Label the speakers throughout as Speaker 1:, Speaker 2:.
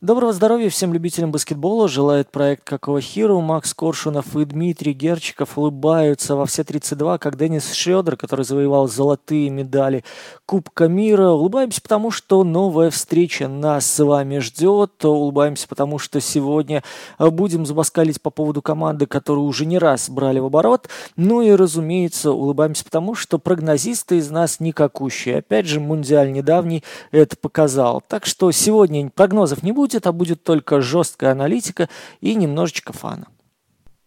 Speaker 1: Доброго здоровья всем любителям баскетбола. Желает проект Какого Хиру. Макс Коршунов и Дмитрий Герчиков улыбаются во все 32, как Денис Шредер, который завоевал золотые медали Кубка мира. Улыбаемся, потому что новая встреча нас с вами ждет. Улыбаемся, потому что сегодня будем забаскалить по поводу команды, которую уже не раз брали в оборот. Ну и, разумеется, улыбаемся, потому что прогнозисты из нас никакущие. Опять же, Мундиаль недавний это показал. Так что сегодня прогнозов не будет будет, а будет только жесткая аналитика и немножечко фана.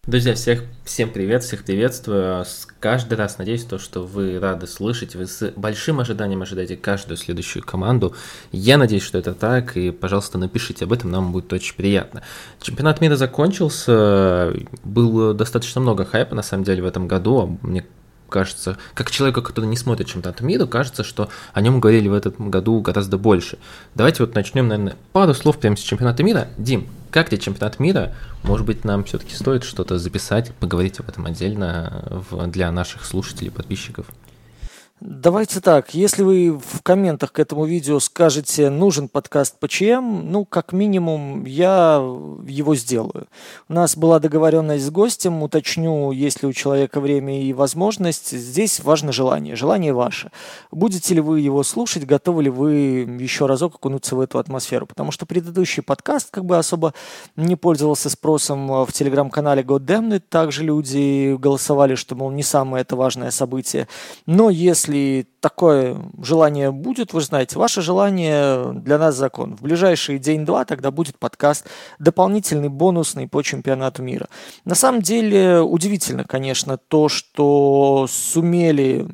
Speaker 2: Друзья, всех, всем привет, всех приветствую. Каждый раз надеюсь, то, что вы рады слышать, вы с большим ожиданием ожидаете каждую следующую команду. Я надеюсь, что это так, и, пожалуйста, напишите об этом, нам будет очень приятно. Чемпионат мира закончился, было достаточно много хайпа, на самом деле, в этом году. Мне кажется, как человеку, который не смотрит чемпионат мира, кажется, что о нем говорили в этом году гораздо больше. Давайте вот начнем, наверное, пару слов прямо с чемпионата мира. Дим, как тебе чемпионат мира? Может быть, нам все-таки стоит что-то записать, поговорить об этом отдельно для наших слушателей, подписчиков?
Speaker 1: Давайте так, если вы в комментах к этому видео скажете, нужен подкаст по ну, как минимум, я его сделаю. У нас была договоренность с гостем, уточню, есть ли у человека время и возможность. Здесь важно желание, желание ваше. Будете ли вы его слушать, готовы ли вы еще разок окунуться в эту атмосферу? Потому что предыдущий подкаст как бы особо не пользовался спросом в телеграм-канале Goddamn Также люди голосовали, что, мол, не самое это важное событие. Но если если такое желание будет, вы знаете, ваше желание для нас закон. В ближайший день-два тогда будет подкаст дополнительный, бонусный по чемпионату мира. На самом деле удивительно, конечно, то, что сумели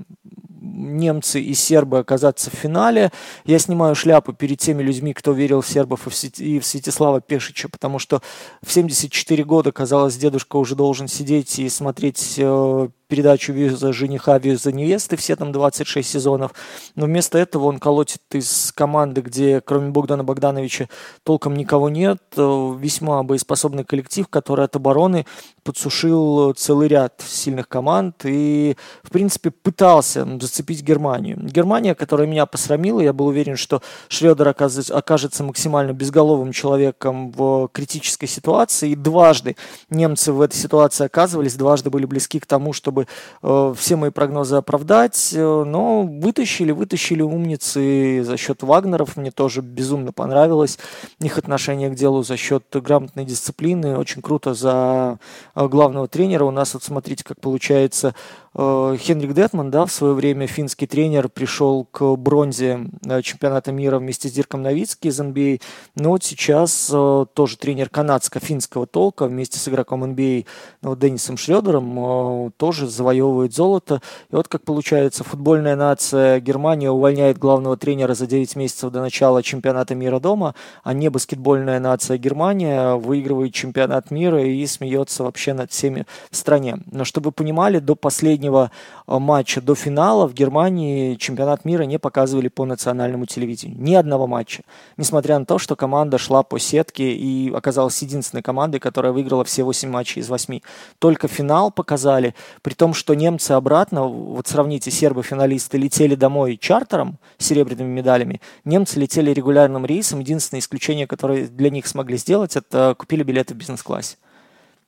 Speaker 1: немцы и сербы оказаться в финале. Я снимаю шляпу перед теми людьми, кто верил в сербов и в Святислава Пешича, потому что в 74 года, казалось, дедушка уже должен сидеть и смотреть э, передачу «Виза жениха, виза невесты», все там 26 сезонов. Но вместо этого он колотит из команды, где кроме Богдана Богдановича толком никого нет. Э, весьма боеспособный коллектив, который от обороны подсушил целый ряд сильных команд и, в принципе, пытался зацепить Германию. Германия, которая меня посрамила, я был уверен, что Шредер окажется максимально безголовым человеком в критической ситуации. И дважды немцы в этой ситуации оказывались, дважды были близки к тому, чтобы э, все мои прогнозы оправдать, э, но вытащили, вытащили умницы за счет Вагнеров, мне тоже безумно понравилось их отношение к делу за счет грамотной дисциплины, очень круто за э, главного тренера, у нас вот смотрите, как получается Хенрик Детман, да, в свое время финский тренер, пришел к бронзе э, чемпионата мира вместе с Дирком Новицки из NBA. Но вот сейчас э, тоже тренер канадско-финского толка вместе с игроком NBA ну, Деннисом Шредером тоже завоевывает золото. И вот как получается, футбольная нация Германия увольняет главного тренера за 9 месяцев до начала чемпионата мира дома, а не баскетбольная нация Германия выигрывает чемпионат мира и смеется вообще над всеми в стране. Но чтобы вы понимали, до последнего последнего э, матча до финала в Германии чемпионат мира не показывали по национальному телевидению. Ни одного матча. Несмотря на то, что команда шла по сетке и оказалась единственной командой, которая выиграла все 8 матчей из 8. Только финал показали, при том, что немцы обратно, вот сравните, сербы-финалисты летели домой чартером с серебряными медалями, немцы летели регулярным рейсом. Единственное исключение, которое для них смогли сделать, это купили билеты в бизнес-классе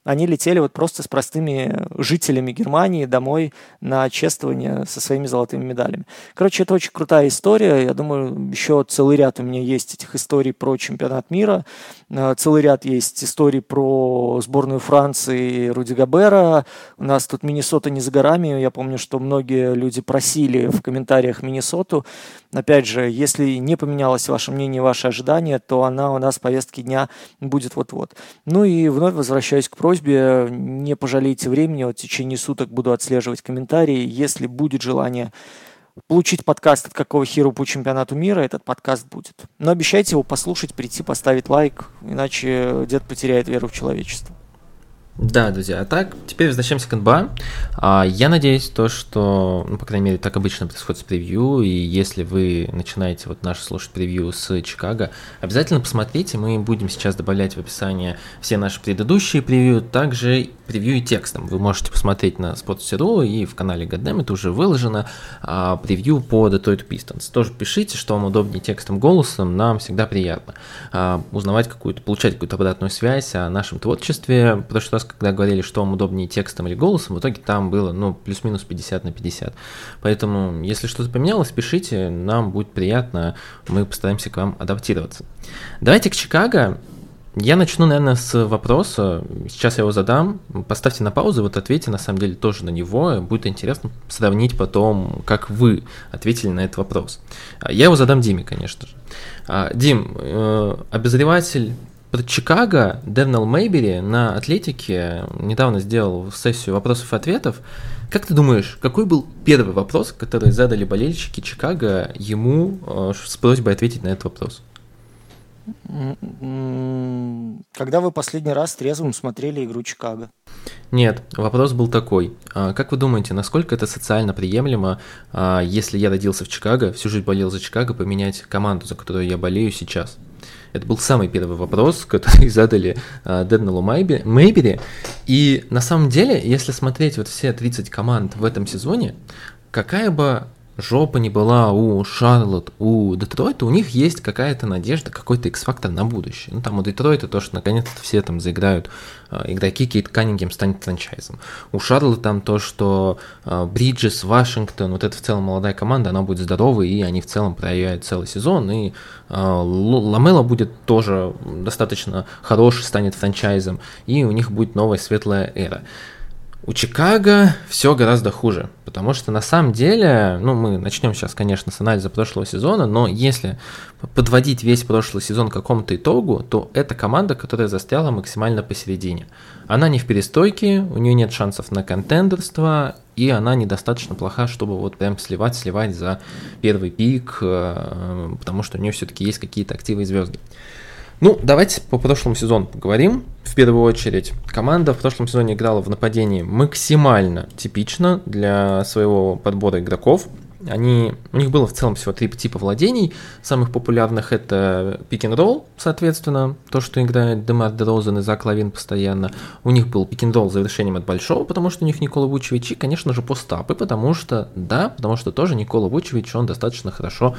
Speaker 1: они летели вот просто с простыми жителями Германии домой на чествование со своими золотыми медалями. Короче, это очень крутая история. Я думаю, еще целый ряд у меня есть этих историй про чемпионат мира. Э, целый ряд есть историй про сборную Франции Руди Габера. У нас тут Миннесота не за горами. Я помню, что многие люди просили в комментариях Миннесоту. Опять же, если не поменялось ваше мнение, ваши ожидания, то она у нас в повестке дня будет вот-вот. Ну и вновь возвращаюсь к просьбе не пожалейте времени, вот в течение суток буду отслеживать комментарии. Если будет желание получить подкаст от какого хиру по чемпионату мира, этот подкаст будет. Но обещайте его послушать, прийти, поставить лайк, иначе дед потеряет веру в человечество.
Speaker 2: Да, друзья, а так, теперь возвращаемся к НБА. А, я надеюсь, то, что, ну, по крайней мере, так обычно происходит с превью, и если вы начинаете вот наш слушать превью с Чикаго, обязательно посмотрите, мы будем сейчас добавлять в описание все наши предыдущие превью, также превью и текстом. Вы можете посмотреть на Sports.ru и в канале Goddamn это уже выложено а, превью по Detroit Pistons. Тоже пишите, что вам удобнее текстом, голосом, нам всегда приятно а, узнавать какую-то, получать какую-то обратную связь о нашем творчестве. В прошлый раз, когда говорили, что вам удобнее текстом или голосом, в итоге там было, ну, плюс-минус 50 на 50. Поэтому, если что-то поменялось, пишите, нам будет приятно, мы постараемся к вам адаптироваться. Давайте к Чикаго. Я начну, наверное, с вопроса. Сейчас я его задам. Поставьте на паузу, вот ответьте, на самом деле, тоже на него. Будет интересно сравнить потом, как вы ответили на этот вопрос. Я его задам Диме, конечно же. А, Дим, э, обозреватель про Чикаго Дернел Мейбери на Атлетике недавно сделал сессию вопросов и ответов. Как ты думаешь, какой был первый вопрос, который задали болельщики Чикаго ему э, с просьбой ответить на этот вопрос?
Speaker 1: Когда вы последний раз трезвым смотрели игру Чикаго?
Speaker 2: Нет, вопрос был такой. А, как вы думаете, насколько это социально приемлемо, а, если я родился в Чикаго, всю жизнь болел за Чикаго, поменять команду, за которую я болею сейчас? Это был самый первый вопрос, который задали uh, Дедналу Мейбери. И на самом деле, если смотреть вот все 30 команд в этом сезоне, какая бы жопа не была у Шарлотт, у Детройта, у них есть какая-то надежда, какой-то X-фактор на будущее. Ну, там у Детройта то, что наконец-то все там заиграют, э, игроки Кейт Каннингем станет франчайзом. У Шарлотт там то, что э, Бриджес, Вашингтон, вот это в целом молодая команда, она будет здоровой, и они в целом проявляют целый сезон, и э, Ламела будет тоже достаточно хороший, станет франчайзом, и у них будет новая светлая эра. У Чикаго все гораздо хуже, потому что на самом деле, ну мы начнем сейчас, конечно, с анализа прошлого сезона, но если подводить весь прошлый сезон к какому-то итогу, то это команда, которая застряла максимально посередине. Она не в перестойке, у нее нет шансов на контендерство, и она недостаточно плоха, чтобы вот прям сливать, сливать за первый пик, э, потому что у нее все-таки есть какие-то активы и звезды. Ну, давайте по прошлому сезону поговорим. В первую очередь, команда в прошлом сезоне играла в нападении максимально типично для своего подбора игроков. Они, у них было в целом всего три типа владений. Самых популярных это пик н ролл, соответственно, то, что играет Демар Дерозен и Зак Лавин постоянно. У них был пик н ролл завершением от большого, потому что у них Никола Вучевич, и, конечно же, постапы, потому что, да, потому что тоже Никола Вучевич, он достаточно хорошо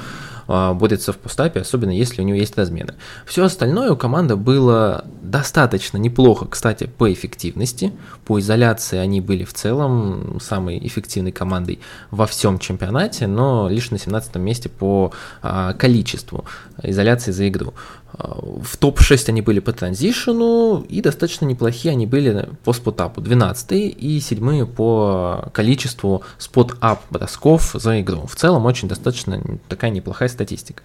Speaker 2: э, борется в постапе, особенно если у него есть размены. Все остальное у команды было достаточно неплохо, кстати, по эффективности. По изоляции они были в целом самой эффективной командой во всем чемпионате чемпионате, но лишь на 17 месте по а, количеству изоляции за игру. В топ-6 они были по транзишену, и достаточно неплохие они были по спотапу. 12 и 7 по количеству спот-ап бросков за игру. В целом очень достаточно такая неплохая статистика.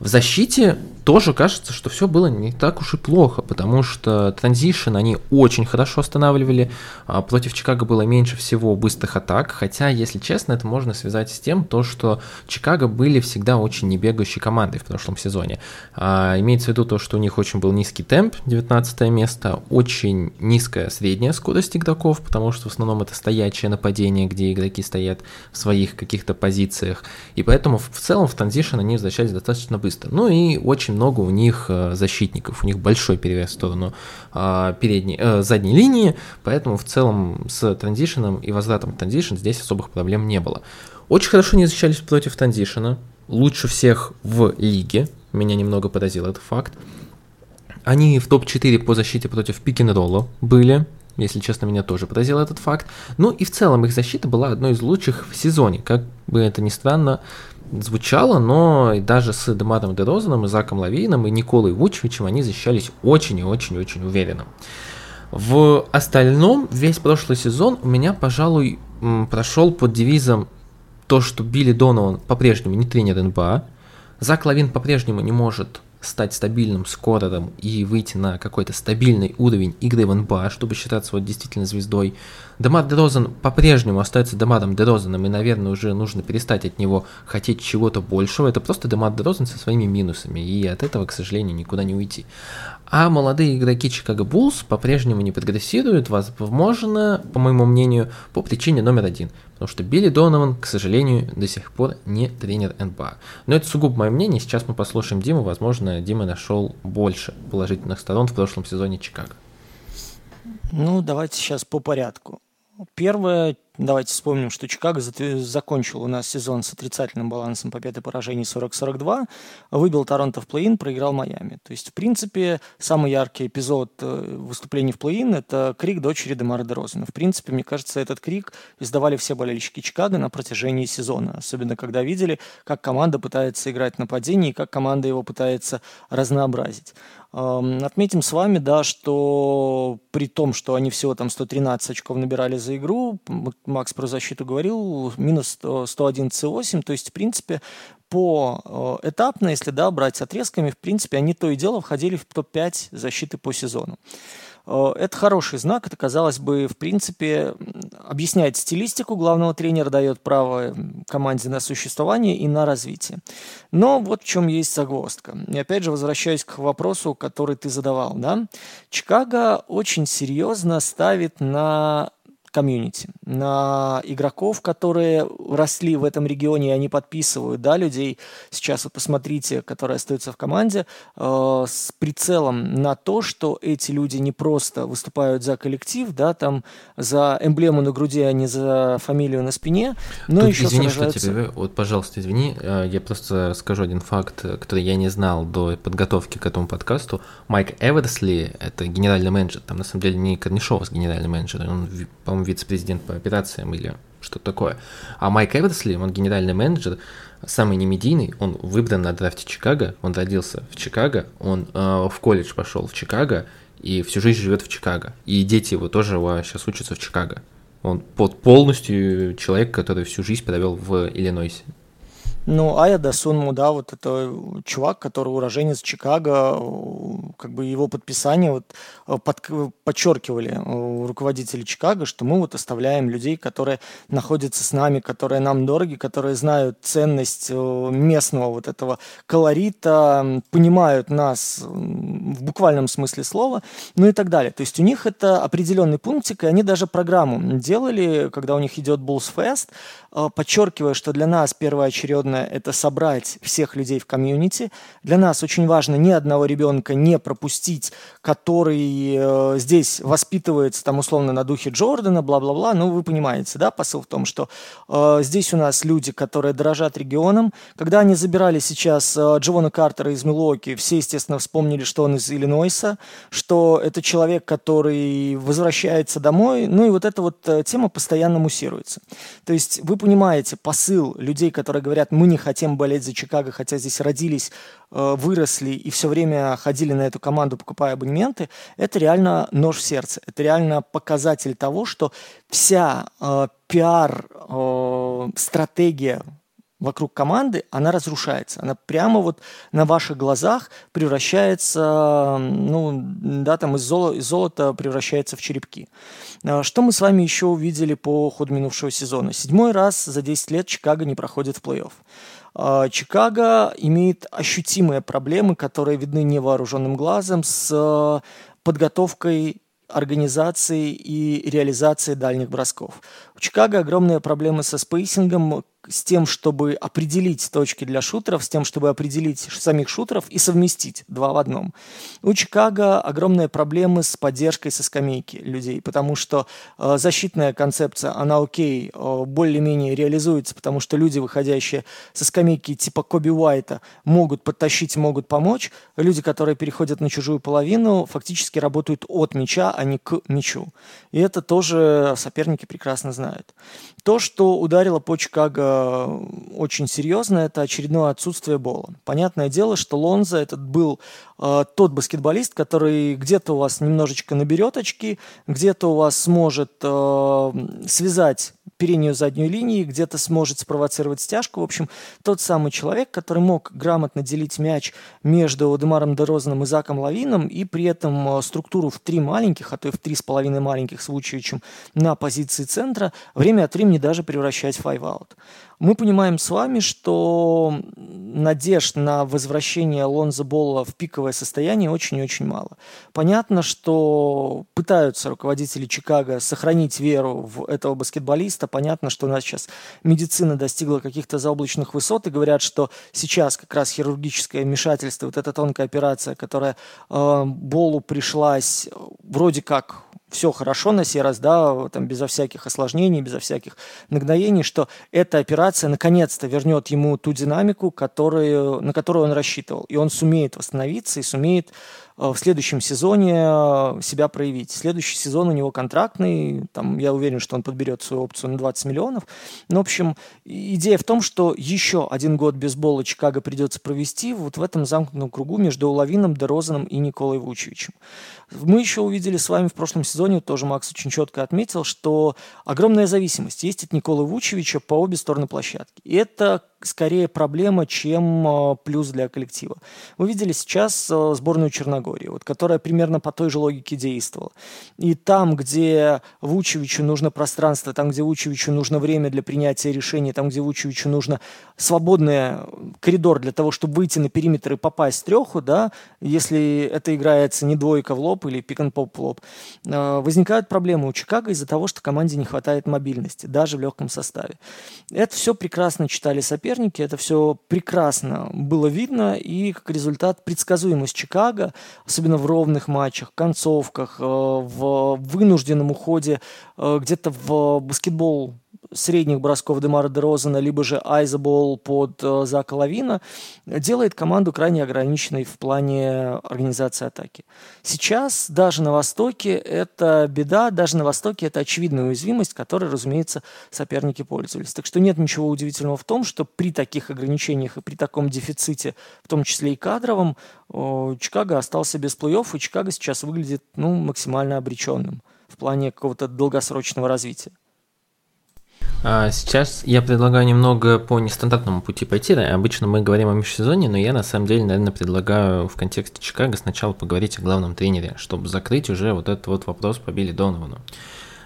Speaker 2: В защите тоже кажется, что все было не так уж и плохо, потому что транзишн они очень хорошо останавливали. А против Чикаго было меньше всего быстрых атак, хотя, если честно, это можно связать с тем, то, что Чикаго были всегда очень небегающей командой в прошлом сезоне. А, имеется имеется в виду то, что у них очень был низкий темп, 19 место, очень низкая средняя скорость игроков, потому что в основном это стоячее нападение, где игроки стоят в своих каких-то позициях, и поэтому в целом в транзишн они возвращались достаточно быстро. Ну и очень много у них э, защитников, у них большой перевес в сторону э, передней, э, задней линии, поэтому в целом с транзишеном и возвратом в транзишн здесь особых проблем не было. Очень хорошо не защищались против транзишена, лучше всех в лиге, меня немного поразил этот факт. Они в топ-4 по защите против пик-н-ролла были, если честно, меня тоже поразил этот факт. Ну и в целом их защита была одной из лучших в сезоне, как бы это ни странно звучало, но даже с Демаром Дерозаном, и Заком Лавином, и Николой Вучевичем они защищались очень и очень-очень уверенно. В остальном, весь прошлый сезон у меня, пожалуй, прошел под девизом то, что Билли Донован по-прежнему не тренер НБА, Зак Лавин по-прежнему не может стать стабильным скорером и выйти на какой-то стабильный уровень игры в НБА, чтобы считаться вот действительно звездой. Демар Дерозан по-прежнему остается Демаром Дерозаном, и, наверное, уже нужно перестать от него хотеть чего-то большего. Это просто Демар Дерозан со своими минусами, и от этого, к сожалению, никуда не уйти. А молодые игроки Чикаго Буллс по-прежнему не прогрессируют, возможно, по моему мнению, по причине номер один. Потому что Билли Донован, к сожалению, до сих пор не тренер НБА. Но это сугубо мое мнение. Сейчас мы послушаем Диму. Возможно, Дима нашел больше положительных сторон в прошлом сезоне Чикаго.
Speaker 1: Ну, давайте сейчас по порядку. Первое, давайте вспомним, что Чикаго закончил у нас сезон с отрицательным балансом победы и поражений 40-42, выбил Торонто в плей-ин, проиграл Майами. То есть, в принципе, самый яркий эпизод э, выступлений в плей-ин – это крик дочери Демара Дерозена. В принципе, мне кажется, этот крик издавали все болельщики Чикаго на протяжении сезона, особенно когда видели, как команда пытается играть нападение и как команда его пытается разнообразить. Отметим с вами, да, что при том, что они всего там 113 очков набирали за игру, Макс про защиту говорил, минус 111,8, то есть, в принципе, по э, этапно, если да, брать отрезками, в принципе, они то и дело входили в топ-5 защиты по сезону. Э, это хороший знак, это, казалось бы, в принципе, объясняет стилистику главного тренера, дает право команде на существование и на развитие. Но вот в чем есть загвоздка. И опять же, возвращаюсь к вопросу, который ты задавал. Да? Чикаго очень серьезно ставит на комьюнити, на игроков, которые росли в этом регионе, и они подписывают, да, людей. Сейчас вот посмотрите, которые остаются в команде, э, с прицелом на то, что эти люди не просто выступают за коллектив, да, там за эмблему на груди, а не за фамилию на спине, но Тут, еще
Speaker 2: извини, сражаются... что тебе, вот, пожалуйста, извини, э, я просто скажу один факт, который я не знал до подготовки к этому подкасту. Майк Эверсли, это генеральный менеджер, там на самом деле не Корнишов, генеральный менеджер, он, по-моему, вице-президент по операциям или что-то такое. А Майк Эверсли, он генеральный менеджер, самый немедийный, он выбран на драфте Чикаго, он родился в Чикаго, он э, в колледж пошел в Чикаго и всю жизнь живет в Чикаго. И дети его тоже сейчас учатся в Чикаго. Он под полностью человек, который всю жизнь провел в Иллинойсе.
Speaker 1: Ну, Ая Дасунму, да, вот это чувак, который уроженец Чикаго, как бы его подписание вот э, под, подчеркивали э, руководители Чикаго, что мы вот оставляем людей, которые находятся с нами, которые нам дороги, которые знают ценность э, местного вот этого колорита, понимают нас в буквальном смысле слова, ну и так далее. То есть у них это определенный пунктик, и они даже программу делали, когда у них идет Bulls Fest, подчеркивая, что для нас первоочередно главное – это собрать всех людей в комьюнити. Для нас очень важно ни одного ребенка не пропустить, который э, здесь воспитывается, там, условно, на духе Джордана, бла-бла-бла. Ну, вы понимаете, да, посыл в том, что э, здесь у нас люди, которые дорожат регионом. Когда они забирали сейчас э, Джована Картера из Милуоки, все, естественно, вспомнили, что он из Иллинойса, что это человек, который возвращается домой. Ну, и вот эта вот э, тема постоянно муссируется. То есть вы понимаете посыл людей, которые говорят, мы мы не хотим болеть за Чикаго, хотя здесь родились, э, выросли и все время ходили на эту команду, покупая абонементы, это реально нож в сердце. Это реально показатель того, что вся э, пиар-стратегия э, вокруг команды, она разрушается. Она прямо вот на ваших глазах превращается, ну, да, там из, золо, из золота превращается в черепки. А, что мы с вами еще увидели по ходу минувшего сезона? Седьмой раз за 10 лет Чикаго не проходит в плей-офф. А, Чикаго имеет ощутимые проблемы, которые видны невооруженным глазом с подготовкой организации и реализации дальних бросков. У Чикаго огромные проблемы со спейсингом, с тем, чтобы определить точки для шутеров, с тем, чтобы определить самих шутеров и совместить два в одном. У Чикаго огромные проблемы с поддержкой со скамейки людей, потому что э, защитная концепция, она окей, э, более-менее реализуется, потому что люди, выходящие со скамейки типа Коби Уайта, могут подтащить, могут помочь. Люди, которые переходят на чужую половину, фактически работают от мяча, а не к мячу. И это тоже соперники прекрасно знают. То, что ударило по Чикаго очень серьезно, это очередное отсутствие Бола. Понятное дело, что Лонза этот был э, тот баскетболист, который где-то у вас немножечко наберет очки, где-то у вас сможет э, связать переднюю заднюю линии, где-то сможет спровоцировать стяжку. В общем, тот самый человек, который мог грамотно делить мяч между Демаром Дерозаном и Заком Лавином, и при этом э, структуру в три маленьких, а то и в три с половиной маленьких с Вучевичем на позиции центра, время от времени даже превращать в five-out. Мы понимаем с вами, что надежд на возвращение Лонза Болла в пиковое состояние очень-очень мало. Понятно, что пытаются руководители Чикаго сохранить веру в этого баскетболиста. Понятно, что у нас сейчас медицина достигла каких-то заоблачных высот и говорят, что сейчас как раз хирургическое вмешательство, вот эта тонкая операция, которая э, Болу пришлась вроде как все хорошо на сей раз, да, там безо всяких осложнений, безо всяких нагноений, что эта операция наконец-то вернет ему ту динамику, которую, на которую он рассчитывал. И он сумеет восстановиться и сумеет Э, в следующем сезоне э, себя проявить. Следующий сезон у него контрактный, там, я уверен, что он подберет свою опцию на 20 миллионов. Ну, в общем, идея в том, что еще один год бейсбола Чикаго придется провести вот в этом замкнутом кругу между Лавином, Дерозаном и Николой Вучевичем. Мы еще увидели с вами в прошлом сезоне, тоже Макс очень четко отметил, что огромная зависимость есть от Николы Вучевича по обе стороны площадки. И это скорее проблема, чем э, плюс для коллектива. Вы видели сейчас сборную Черногории Черногории, вот, которая примерно по той же логике действовала. И там, где Вучевичу нужно пространство, там, где Вучевичу нужно время для принятия решений, там, где Вучевичу нужно свободный коридор для того, чтобы выйти на периметр и попасть в треху, да, если это играется не двойка в лоб или пик-н-поп в лоб, э, возникают проблемы у Чикаго из-за того, что команде не хватает мобильности, даже в легком составе. Это все прекрасно читали соперники, это все прекрасно было видно, и как результат предсказуемость Чикаго особенно в ровных матчах, концовках, э, в вынужденном уходе э, где-то в баскетбол средних бросков Демара Дерозана, либо же Айзабол под э, Зака Лавина, делает команду крайне ограниченной в плане организации атаки. Сейчас даже на Востоке это беда, даже на Востоке это очевидная уязвимость, которой, разумеется, соперники пользовались. Так что нет ничего удивительного в том, что при таких ограничениях и при таком дефиците, в том числе и кадровом, Чикаго остался без плей-офф, и Чикаго сейчас выглядит ну, максимально обреченным в плане какого-то долгосрочного развития.
Speaker 2: А, сейчас я предлагаю немного по нестандартному пути пойти. Обычно мы говорим о межсезонье, но я на самом деле, наверное, предлагаю в контексте Чикаго сначала поговорить о главном тренере, чтобы закрыть уже вот этот вот вопрос по Билли Доновану.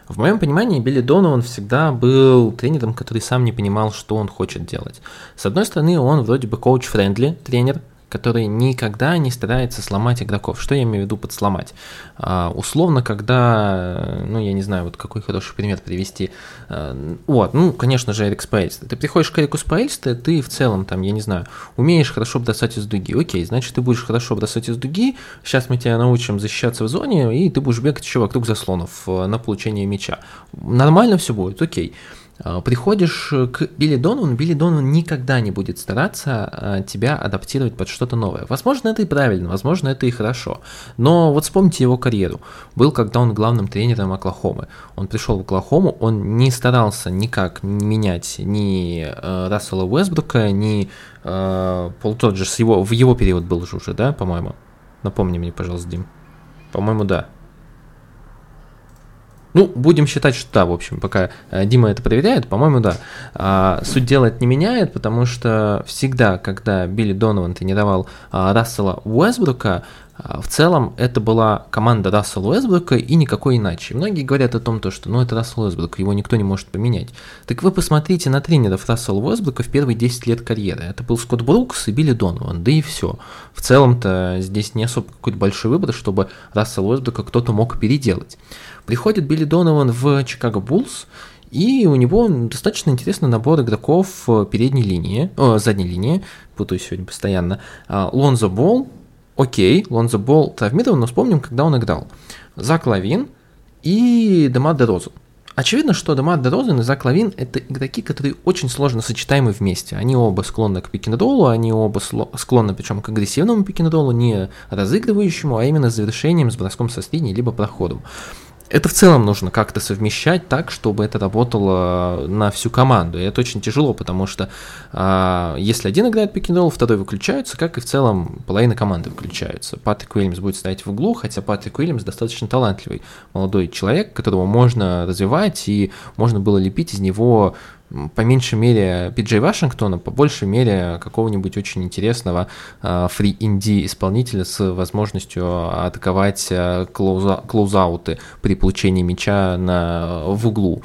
Speaker 2: В моем понимании, Билли Донован всегда был тренером, который сам не понимал, что он хочет делать. С одной стороны, он вроде бы coach-friendly тренер, который никогда не старается сломать игроков. Что я имею в виду под сломать? А, условно, когда, ну, я не знаю, вот какой хороший пример привести. А, вот, ну, конечно же, Эрик Споэльстра. Ты приходишь к Эрику Споэльстре, ты в целом, там, я не знаю, умеешь хорошо бросать из дуги. Окей, значит, ты будешь хорошо бросать из дуги, сейчас мы тебя научим защищаться в зоне, и ты будешь бегать еще вокруг заслонов э, на получение мяча. Нормально все будет, окей. А, приходишь к Билли Доновану, Билли Донован никогда не будет стараться а, тебя адаптировать под что-то новое. Возможно, это и правильно, возможно, это и хорошо. Но вот вспомните его карьеру. Был, когда он главным тренером Оклахомы. Он пришел в Оклахому, он не старался никак менять ни э, Рассела Уэсбрука, ни э, Пол Тоджерс. Его, в его период был же уже, да, по-моему? Напомни мне, пожалуйста, Дим. По-моему, да. Ну, будем считать, что да, в общем, пока э, Дима это проверяет, по-моему, да. А, суть дела это не меняет, потому что всегда, когда Билли Донован тренировал а, Рассела Уэсбрука, в целом это была команда Рассела Уэсбрука и никакой иначе. Многие говорят о том, что ну, это Рассел Уэсбрук, его никто не может поменять. Так вы посмотрите на тренеров Рассела Уэсбрука в первые 10 лет карьеры. Это был Скотт Брукс и Билли Донован, да и все. В целом-то здесь не особо какой-то большой выбор, чтобы Рассела Уэсбрука кто-то мог переделать. Приходит Билли Донован в Чикаго Буллс, и у него достаточно интересный набор игроков передней линии, о, задней линии, путаю сегодня постоянно. А, Лонзо Болл, окей, Лонзо Болл травмирован, но вспомним, когда он играл. Зак Лавин и Демар Дерозен. Очевидно, что Демар Дерозен и Зак Лавин – это игроки, которые очень сложно сочетаемы вместе. Они оба склонны к пикинг они оба склонны причем к агрессивному пикинг не разыгрывающему, а именно завершением с броском со средней либо проходом. Это в целом нужно как-то совмещать так, чтобы это работало на всю команду. И это очень тяжело, потому что э, если один играет пик второй выключается, как и в целом половина команды выключается. Патрик Уильямс будет стоять в углу, хотя Патрик Уильямс достаточно талантливый молодой человек, которого можно развивать, и можно было лепить из него по меньшей мере Пиджей Вашингтона, по большей мере какого-нибудь очень интересного фри-инди исполнителя с возможностью атаковать э, клоуза, клоузауты при получении мяча на, в углу.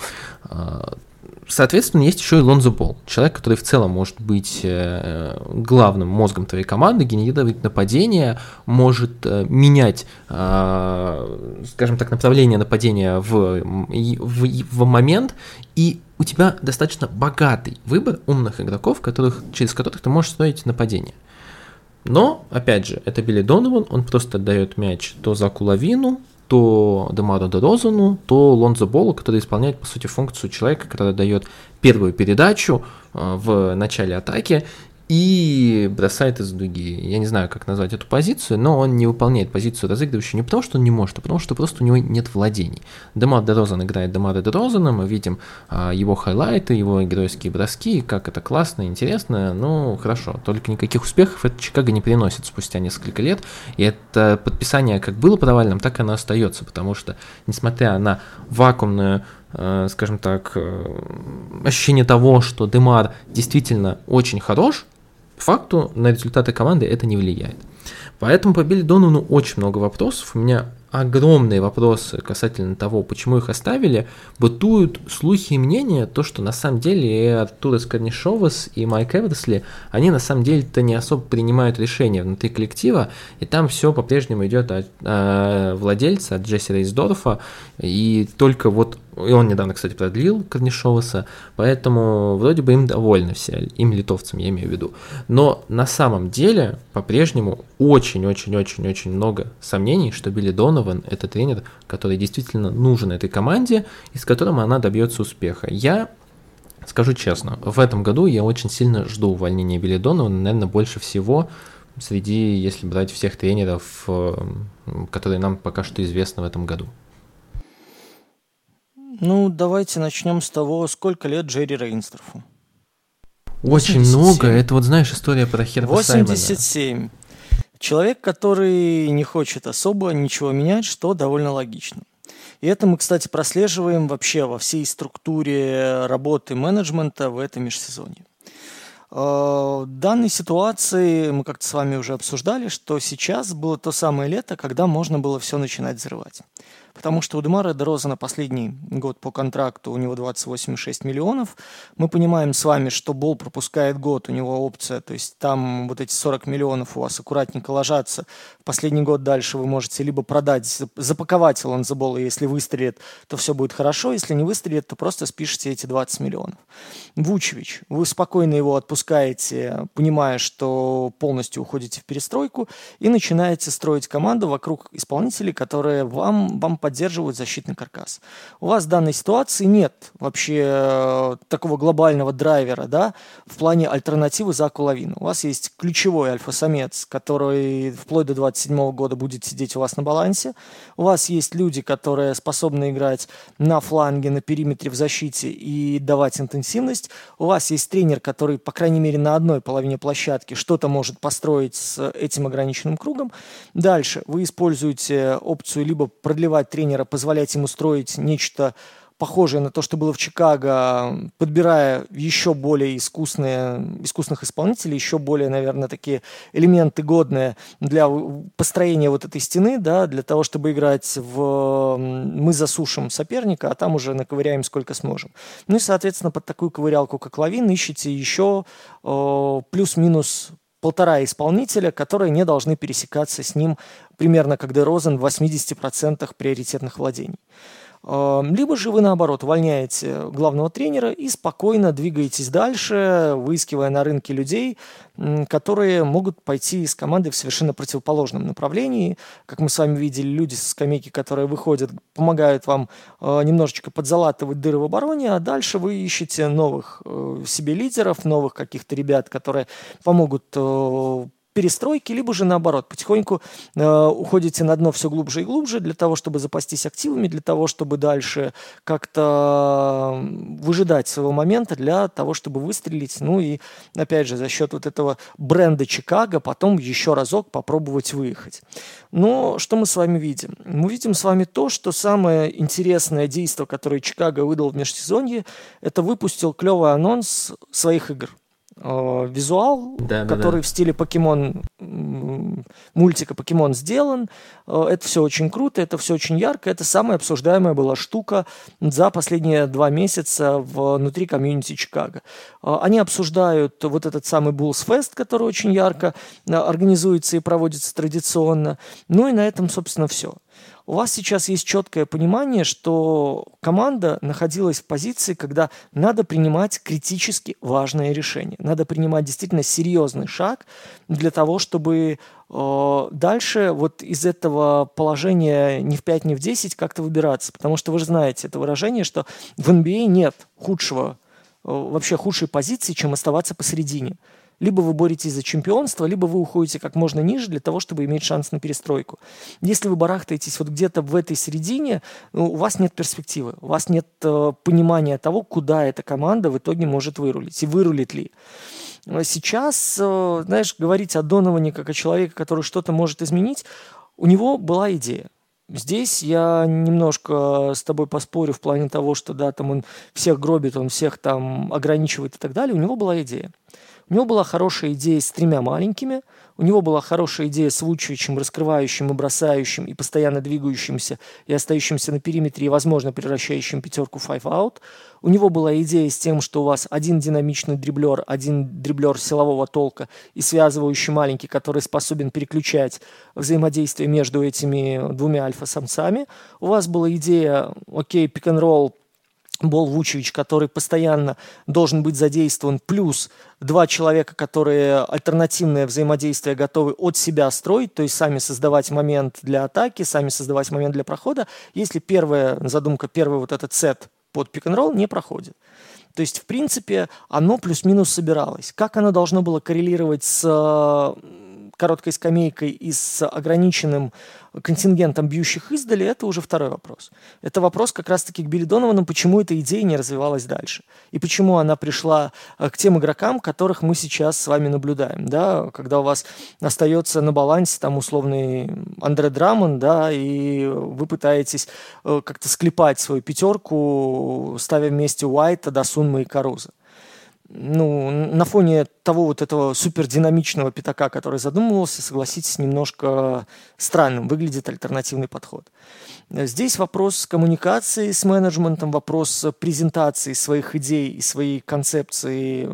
Speaker 2: Соответственно, есть еще и Лонзо Бол, человек, который в целом может быть э, главным мозгом твоей команды, генерировать нападение, может э, менять, э, скажем так, направление нападения в, в, в момент, и у тебя достаточно богатый выбор умных игроков, которых, через которых ты можешь строить нападение. Но, опять же, это Билли Донован, он просто отдает мяч то за Кулавину, то Демаро Дерозану, то Лонзо Болу, который исполняет, по сути, функцию человека, который дает первую передачу э, в начале атаки и бросает из дуги. Я не знаю, как назвать эту позицию, но он не выполняет позицию разыгрывающего не потому, что он не может, а потому, что просто у него нет владений. Демар Дерозан играет Демара Дерозана, мы видим а, его хайлайты, его геройские броски, как это классно, интересно, ну, хорошо. Только никаких успехов это Чикаго не приносит спустя несколько лет, и это подписание как было провальным, так оно остается, потому что, несмотря на вакуумную э, скажем так, э, ощущение того, что Демар действительно очень хорош, факту на результаты команды это не влияет. Поэтому по Билли Доновану очень много вопросов. У меня огромные вопросы касательно того, почему их оставили, бытуют слухи и мнения, то, что на самом деле и Артур Скорнишовас и Майк Эверсли, они на самом деле-то не особо принимают решения внутри коллектива, и там все по-прежнему идет от, от владельца, от Джесси Рейсдорфа, и только вот и он недавно, кстати, продлил Корнишоваса, поэтому вроде бы им довольны все, им литовцам, я имею в виду. Но на самом деле по-прежнему очень-очень-очень-очень много сомнений, что Билли Донован – это тренер, который действительно нужен этой команде и с которым она добьется успеха. Я скажу честно, в этом году я очень сильно жду увольнения Билли Донована, наверное, больше всего среди, если брать всех тренеров, э, которые нам пока что известны в этом году.
Speaker 1: Ну, давайте начнем с того, сколько лет Джерри Рейнстерфу.
Speaker 2: Очень 87. много. Это вот, знаешь, история про Херба
Speaker 1: 87. Саймона. Человек, который не хочет особо ничего менять, что довольно логично. И это мы, кстати, прослеживаем вообще во всей структуре работы менеджмента в этом межсезонье. В данной ситуации мы как-то с вами уже обсуждали, что сейчас было то самое лето, когда можно было все начинать взрывать потому что у Демара Дероза последний год по контракту у него 28,6 миллионов. Мы понимаем с вами, что Бол пропускает год, у него опция, то есть там вот эти 40 миллионов у вас аккуратненько ложатся. В последний год дальше вы можете либо продать, запаковать Лонзо Бола, если выстрелит, то все будет хорошо, если не выстрелит, то просто спишите эти 20 миллионов. Вучевич, вы спокойно его отпускаете, понимая, что полностью уходите в перестройку и начинаете строить команду вокруг исполнителей, которые вам, вам поддерживают защитный каркас. У вас в данной ситуации нет вообще э, такого глобального драйвера, да, в плане альтернативы за Лавину. У вас есть ключевой альфа-самец, который вплоть до 27 года будет сидеть у вас на балансе. У вас есть люди, которые способны играть на фланге, на периметре в защите и давать интенсивность. У вас есть тренер, который, по крайней мере, на одной половине площадки что-то может построить с этим ограниченным кругом. Дальше вы используете опцию либо продлевать тренера, позволять ему строить нечто похожее на то, что было в Чикаго, подбирая еще более искусные, искусных исполнителей, еще более, наверное, такие элементы годные для построения вот этой стены, да, для того, чтобы играть в мы засушим соперника, а там уже наковыряем сколько сможем. Ну и, соответственно, под такую ковырялку, как Лавин, ищите еще э, плюс-минус полтора исполнителя, которые не должны пересекаться с ним примерно как Дерозен в 80% приоритетных владений. Эм, либо же вы, наоборот, увольняете главного тренера и спокойно двигаетесь дальше, выискивая на рынке людей, которые могут пойти из команды в совершенно противоположном направлении. Как мы с вами видели, люди со скамейки, которые выходят, помогают вам э, немножечко подзалатывать дыры в обороне, а дальше вы ищете новых э, себе лидеров, новых каких-то ребят, которые помогут э, перестройки, либо же наоборот, потихоньку э, уходите на дно все глубже и глубже для того, чтобы запастись активами, для того, чтобы дальше как-то выжидать своего момента, для того, чтобы выстрелить, ну и, опять же, за счет вот этого бренда Чикаго потом еще разок попробовать выехать. Но что мы с вами видим? Мы видим с вами то, что самое интересное действие, которое Чикаго выдал в межсезонье, это выпустил клевый анонс своих игр – э, визуал, да, который да, да. в стиле покемон мультика покемон сделан. Э, это все очень круто, это все очень ярко. Это самая обсуждаемая была штука за последние два месяца внутри комьюнити Чикаго. Э, они обсуждают вот этот самый Bulls Fest, который очень ярко организуется и проводится традиционно. Ну и на этом, собственно, все у вас сейчас есть четкое понимание, что команда находилась в позиции, когда надо принимать критически важные решения. Надо принимать действительно серьезный шаг для того, чтобы э, дальше вот из этого положения не в 5, не в 10 как-то выбираться. Потому что вы же знаете это выражение, что в NBA а нет худшего, э, вообще худшей позиции, чем оставаться посередине. Либо вы боретесь за чемпионство, либо вы уходите как можно ниже для того, чтобы иметь шанс на перестройку. Если вы барахтаетесь вот где-то в этой середине, ну, у вас нет перспективы, у вас нет э, понимания того, куда эта команда в итоге может вырулить и вырулит ли. Сейчас, э, знаешь, говорить о Доноване как о человеке, который что-то может изменить, у него была идея. Здесь я немножко с тобой поспорю в плане того, что да, там он всех гробит, он всех там ограничивает и так далее. У него была идея. У него была хорошая идея с тремя маленькими, у него была хорошая идея с Вучевичем, раскрывающим и бросающим, и постоянно двигающимся, и остающимся на периметре, и, возможно, превращающим пятерку five out. У него была идея с тем, что у вас один динамичный дриблер, один дриблер силового толка и связывающий маленький, который способен переключать взаимодействие между этими двумя альфа-самцами. У вас была идея, окей, пик-н-ролл, Бол Вучевич, который постоянно должен быть задействован, плюс два человека, которые альтернативное взаимодействие готовы от себя строить, то есть сами создавать момент для атаки, сами создавать момент для прохода, если первая задумка, первый вот этот сет под пик-н-ролл не проходит. То есть, в принципе, оно плюс-минус собиралось. Как оно должно было коррелировать с короткой скамейкой и с ограниченным контингентом бьющих издали, это уже второй вопрос. Это вопрос как раз-таки к Билли Доновану, почему эта идея не развивалась дальше. И почему она пришла э, к тем игрокам, которых мы сейчас с вами наблюдаем. Да? Когда у вас остается на балансе там условный Андре Драмон, да, и вы пытаетесь э, как-то склепать свою пятерку, ставя вместе Уайта, Дасунма и Каруза ну, на фоне того вот этого супердинамичного пятака, который задумывался, согласитесь, немножко странным выглядит альтернативный подход. Здесь вопрос коммуникации с менеджментом, вопрос презентации своих идей и своей концепции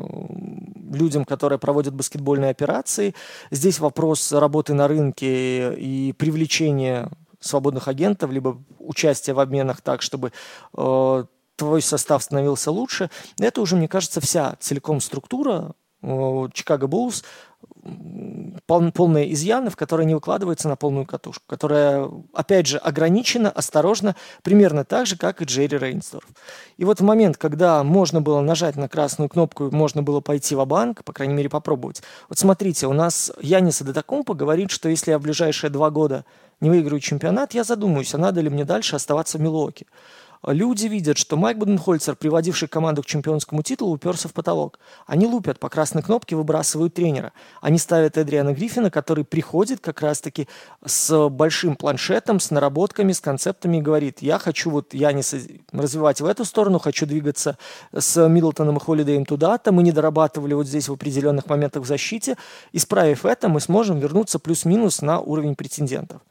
Speaker 1: людям, которые проводят баскетбольные операции. Здесь вопрос работы на рынке и привлечения свободных агентов, либо участия в обменах так, чтобы э, твой состав становился лучше. Это уже, мне кажется, вся целиком структура Чикаго Буллс, пол, полные изъяны, в которые не выкладывается на полную катушку, которая, опять же, ограничена, осторожно, примерно так же, как и Джерри Рейнсдорф. И вот в момент, когда можно было нажать на красную кнопку, можно было пойти в банк по крайней мере, попробовать. Вот смотрите, у нас Янис Адетакумпа говорит, что если я в ближайшие два года не выиграю чемпионат, я задумаюсь, а надо ли мне дальше оставаться в Милуоке. Люди видят, что Майк Буденхольцер, приводивший команду к чемпионскому титулу, уперся в потолок. Они лупят по красной кнопке, выбрасывают тренера. Они ставят Эдриана Гриффина, который приходит как раз-таки с большим планшетом, с наработками, с концептами и говорит, я хочу вот я не развивать в эту сторону, хочу двигаться с Миддлтоном и Холидеем туда-то. Мы не дорабатывали вот здесь в определенных моментах в защите. Исправив это, мы сможем вернуться плюс-минус на уровень претендентов.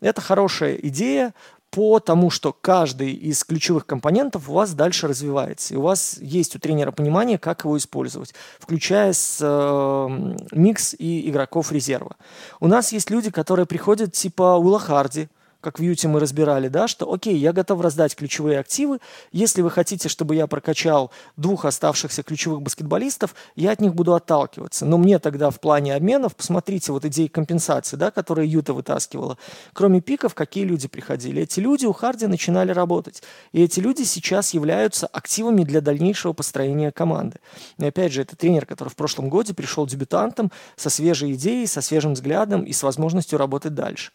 Speaker 1: Это хорошая идея, по тому, что каждый из ключевых компонентов у вас дальше развивается. И у вас есть у тренера понимание, как его использовать, включая с, э, микс и игроков резерва. У нас есть люди, которые приходят типа Уилла Харди, как в Юте мы разбирали, да, что окей, я готов раздать ключевые активы, если вы хотите, чтобы я прокачал двух оставшихся ключевых баскетболистов, я от них буду отталкиваться. Но мне тогда в плане обменов, посмотрите, вот идеи компенсации, да, которые Юта вытаскивала, кроме пиков, какие люди приходили? Эти люди у Харди начинали работать. И эти люди сейчас являются активами для дальнейшего построения команды. И опять же, это тренер, который в прошлом году пришел дебютантом со свежей идеей, со свежим взглядом и с возможностью работать дальше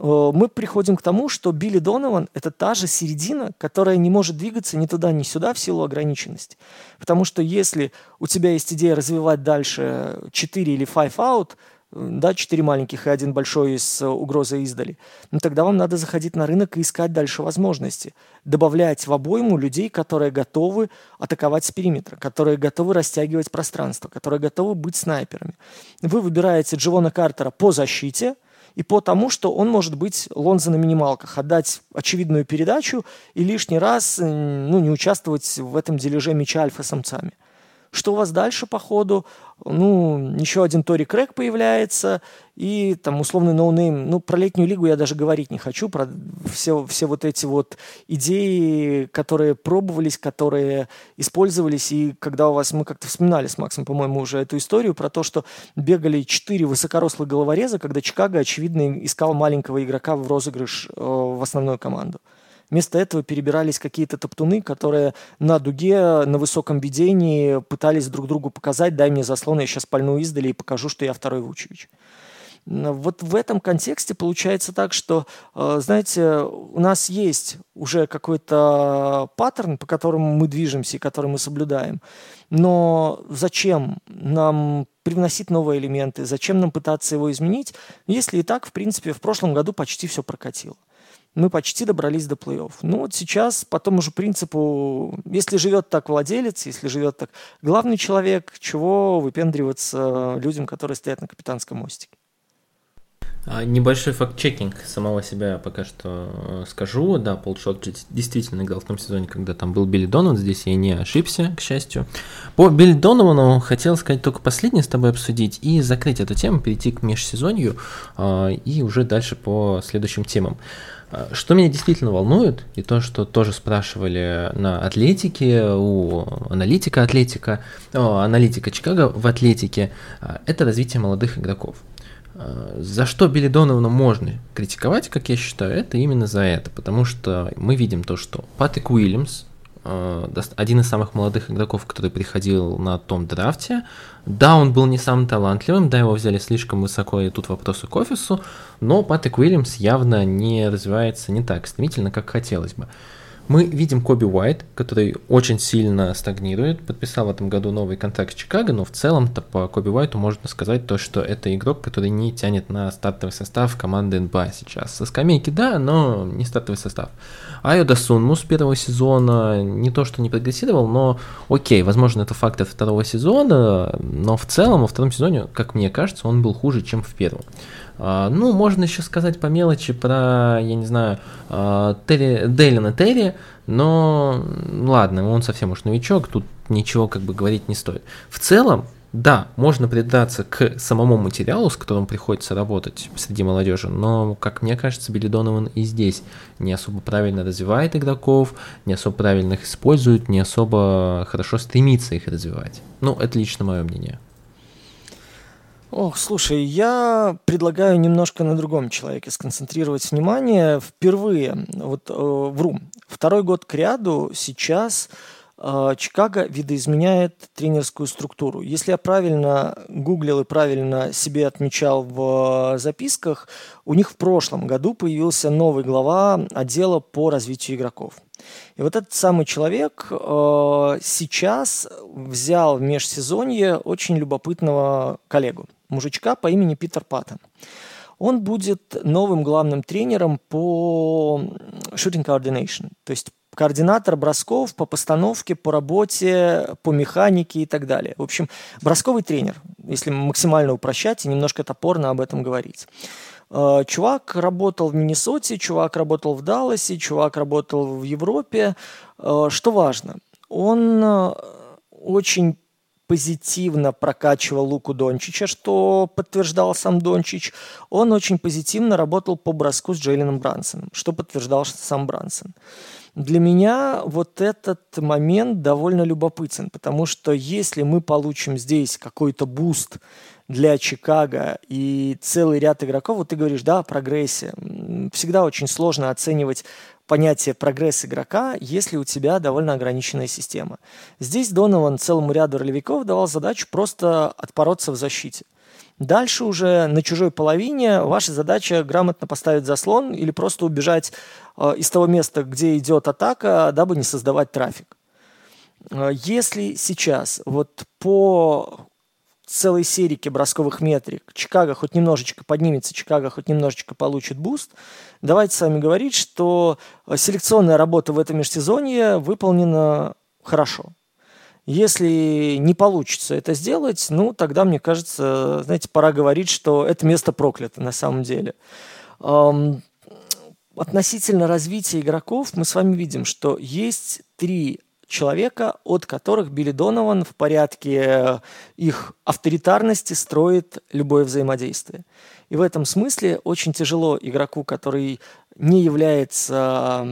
Speaker 1: мы приходим к тому, что Билли Донован – это та же середина, которая не может двигаться ни туда, ни сюда в силу ограниченности. Потому что если у тебя есть идея развивать дальше 4 или 5 out, да, четыре маленьких и один большой с угрозой издали, ну тогда вам надо заходить на рынок и искать дальше возможности. Добавлять в обойму людей, которые готовы атаковать с периметра, которые готовы растягивать пространство, которые готовы быть снайперами. Вы выбираете Дживона Картера по защите и по тому, что он может быть Лонзо на минималках, отдать очевидную передачу и лишний раз ну, не участвовать в этом дележе мяча альфа-самцами. Что у вас дальше по ходу? Ну, еще один Тори Крэйг появляется, и там условный no-name. Ну, про летнюю лигу я даже говорить не хочу, про все, все вот эти вот идеи, которые пробовались, которые использовались, и когда у вас, мы как-то вспоминали с Максом, по-моему, уже эту историю про то, что бегали четыре высокорослых головореза, когда Чикаго, очевидно, искал маленького игрока в розыгрыш э, в основную команду. Вместо этого перебирались какие-то топтуны, которые на дуге, на высоком видении пытались друг другу показать, дай мне заслон, я сейчас пальну издали и покажу, что я второй Вучевич. Вот в этом контексте получается так, что, э, знаете, у нас есть уже какой-то паттерн, по которому мы движемся и который мы соблюдаем. Но зачем нам привносить новые элементы, зачем нам пытаться его изменить, если и так, в принципе, в прошлом году почти все прокатило мы почти добрались до плей-офф. Ну вот сейчас по тому же принципу, если живет так владелец, если живет так главный человек, чего выпендриваться людям, которые стоят на капитанском мостике.
Speaker 2: А, небольшой факт-чекинг самого себя пока что э, скажу. Да, Пол Шот действительно играл в том сезоне, когда там был Билли Донован. Здесь я не ошибся, к счастью. По Билли Доновану хотел сказать только последнее с тобой обсудить и закрыть эту тему, перейти к межсезонью а, и уже дальше по следующим темам. А, что меня действительно волнует, и то, что тоже спрашивали на атлетике, у аналитика атлетика, о, аналитика Чикаго в атлетике, а, это развитие молодых игроков. А, за что Билли Донована можно критиковать, как я считаю, это именно за это, потому что мы видим то, что Патрик Уильямс, один из самых молодых игроков, который приходил на том драфте, да, он был не самым талантливым, да, его взяли слишком высоко, и тут вопросы к офису, но Патрик Уильямс явно не развивается не так стремительно, как хотелось бы. Мы видим Коби Уайт, который очень сильно стагнирует, подписал в этом году новый контракт с Чикаго, но в целом-то по Коби Уайту можно сказать то, что это игрок, который не тянет на стартовый состав команды НБА сейчас. Со скамейки да, но не стартовый состав. Айода Сунму с первого сезона не то, что не прогрессировал, но окей, возможно, это факт от второго сезона, но в целом во втором сезоне, как мне кажется, он был хуже, чем в первом. А, ну, можно еще сказать по мелочи про, я не знаю, а, Терри, Дейлина Терри, но ладно, он совсем уж новичок, тут ничего как бы говорить не стоит. В целом, да, можно придаться к самому материалу, с которым приходится работать среди молодежи, но, как мне кажется, Билли Донован и здесь не особо правильно развивает игроков, не особо правильно их использует, не особо хорошо стремится их развивать. Ну, это лично мое мнение.
Speaker 1: Ох, слушай, я предлагаю немножко на другом человеке сконцентрировать внимание. Впервые, вот э, вру, второй год к ряду сейчас э, Чикаго видоизменяет тренерскую структуру. Если я правильно гуглил и правильно себе отмечал в записках, у них в прошлом году появился новый глава отдела по развитию игроков. И вот этот самый человек э, сейчас взял в межсезонье очень любопытного коллегу мужичка по имени Питер Паттон. Он будет новым главным тренером по shooting coordination, то есть координатор бросков по постановке, по работе, по механике и так далее. В общем, бросковый тренер, если максимально упрощать и немножко топорно об этом говорить. Э, чувак работал в Миннесоте, чувак работал в Далласе, чувак работал в Европе. Э, что важно, он э, очень позитивно прокачивал Луку Дончича, что подтверждал сам Дончич. Он очень позитивно работал по броску с Джейленом Брансоном, что подтверждал сам Брансон. Для меня вот этот момент довольно любопытен, потому что если мы получим здесь какой-то boost для Чикаго и целый ряд игроков, вот ты говоришь, да, прогрессия. Всегда очень сложно оценивать понятие прогресс игрока, если у тебя довольно ограниченная система. Здесь Донован целому ряду ролевиков давал задачу просто отпороться в защите. Дальше уже на чужой половине ваша задача грамотно поставить заслон или просто убежать э, из того места, где идет атака, дабы не создавать трафик. Э, если сейчас вот по целой серии бросковых метрик Чикаго хоть немножечко поднимется, Чикаго хоть немножечко получит boost, давайте с вами говорить, что селекционная работа в этом межсезонье выполнена хорошо. Если не получится это сделать, ну, тогда, мне кажется, знаете, пора говорить, что это место проклято на самом деле. Относительно развития игроков мы с вами видим, что есть три человека, от которых Билли Донован в порядке их авторитарности строит любое взаимодействие. И в этом смысле очень тяжело игроку, который не является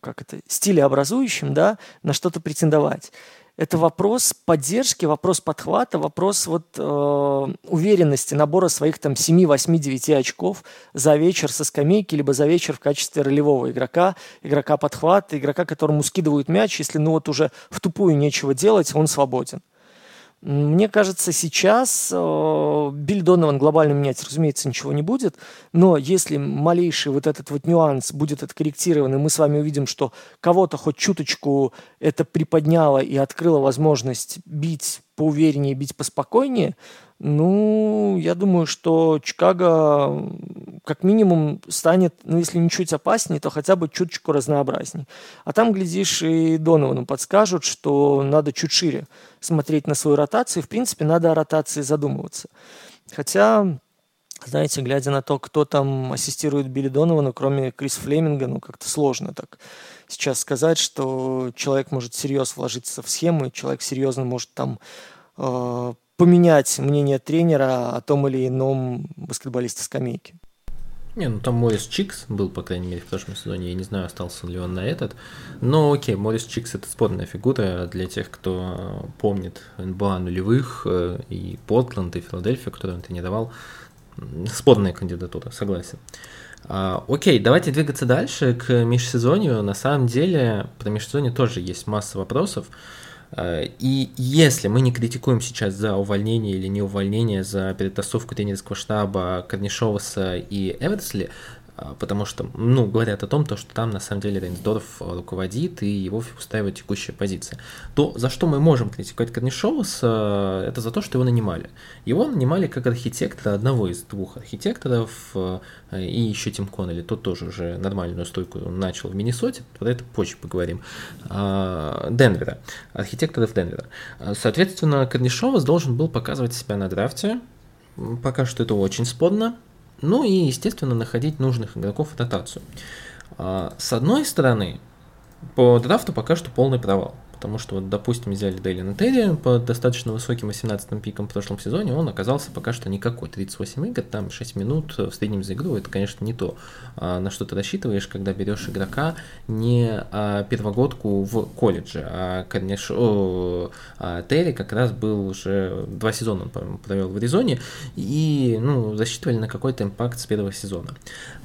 Speaker 1: как это, стилеобразующим, да, на что-то претендовать. Это вопрос поддержки, вопрос подхвата, вопрос вот э, уверенности, набора своих там 7, 8, 9 очков за вечер со скамейки, либо за вечер в качестве ролевого игрока, игрока подхвата, игрока, которому скидывают мяч, если ну вот уже в тупую нечего делать, он свободен. Мне кажется, сейчас э, Билл Донован глобально менять, разумеется, ничего не будет, но если малейший вот этот вот нюанс будет откорректирован, и мы с вами увидим, что кого-то хоть чуточку это приподняло и открыло возможность бить поувереннее, бить поспокойнее, ну, я думаю, что Чикаго как минимум станет, ну, если не чуть опаснее, то хотя бы чуточку разнообразней. А там, глядишь, и Доновану подскажут, что надо чуть шире смотреть на свою ротацию. В принципе, надо о ротации задумываться. Хотя, знаете, глядя на то, кто там ассистирует Билли Доновану, кроме Криса Флеминга, ну, как-то сложно так сейчас сказать, что человек может серьезно вложиться в схему, и человек серьезно может там э, поменять мнение тренера о том или ином баскетболисте скамейки.
Speaker 2: Не, ну там Морис Чикс был, по крайней мере, в прошлом сезоне. Я не знаю, остался ли он на этот. Но окей, Морис Чикс это спорная фигура для тех, кто помнит НБА нулевых э, и Портленд, и Филадельфию, которую он тренировал. Спорная кандидатура, согласен. А, окей, давайте двигаться дальше к межсезонью. На самом деле, про межсезонье тоже есть масса вопросов. Э, и если мы не критикуем сейчас за увольнение или не увольнение, за перетасовку тренерского штаба Корнишоваса и Эверсли, потому что, ну, говорят о том, то, что там на самом деле Рейнсдорф руководит и его устраивает текущая позиция. То, за что мы можем критиковать Корнишова, это за то, что его нанимали. Его нанимали как архитектора одного из двух архитекторов, э, и еще Тим Коннелли, тот тоже уже нормальную стойку начал в Миннесоте, про это позже поговорим. А, Денвера, архитекторов Денвера. Соответственно, Корнишовас должен был показывать себя на драфте, Пока что это очень спорно, ну и, естественно, находить нужных игроков в ротацию. А, с одной стороны, по драфту пока что полный провал. Потому что, вот, допустим, взяли Дейли Терри по достаточно высоким 18 пикам в прошлом сезоне, он оказался пока что никакой. 38 игр, там 6 минут в среднем за игру, это, конечно, не то, а, на что ты рассчитываешь, когда берешь игрока не а, первогодку в колледже, а, конечно, а Терри как раз был уже два сезона он провел в Аризоне, и, ну, засчитывали на какой-то импакт с первого сезона.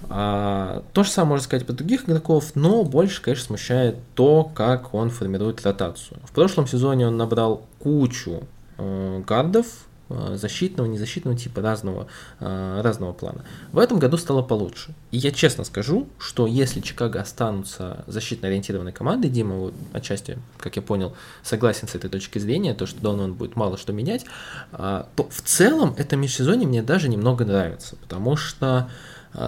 Speaker 2: То же самое можно сказать про других игроков, но больше, конечно, смущает то, как он формирует ротацию ротацию. В прошлом сезоне он набрал кучу э, гардов, э, защитного, незащитного типа, разного, э, разного плана. В этом году стало получше. И я честно скажу, что если Чикаго останутся защитно ориентированной командой, Дима вот, отчасти, как я понял, согласен с этой точки зрения, то, что Донован будет мало что менять, то в целом это межсезонье мне даже немного нравится, потому что а,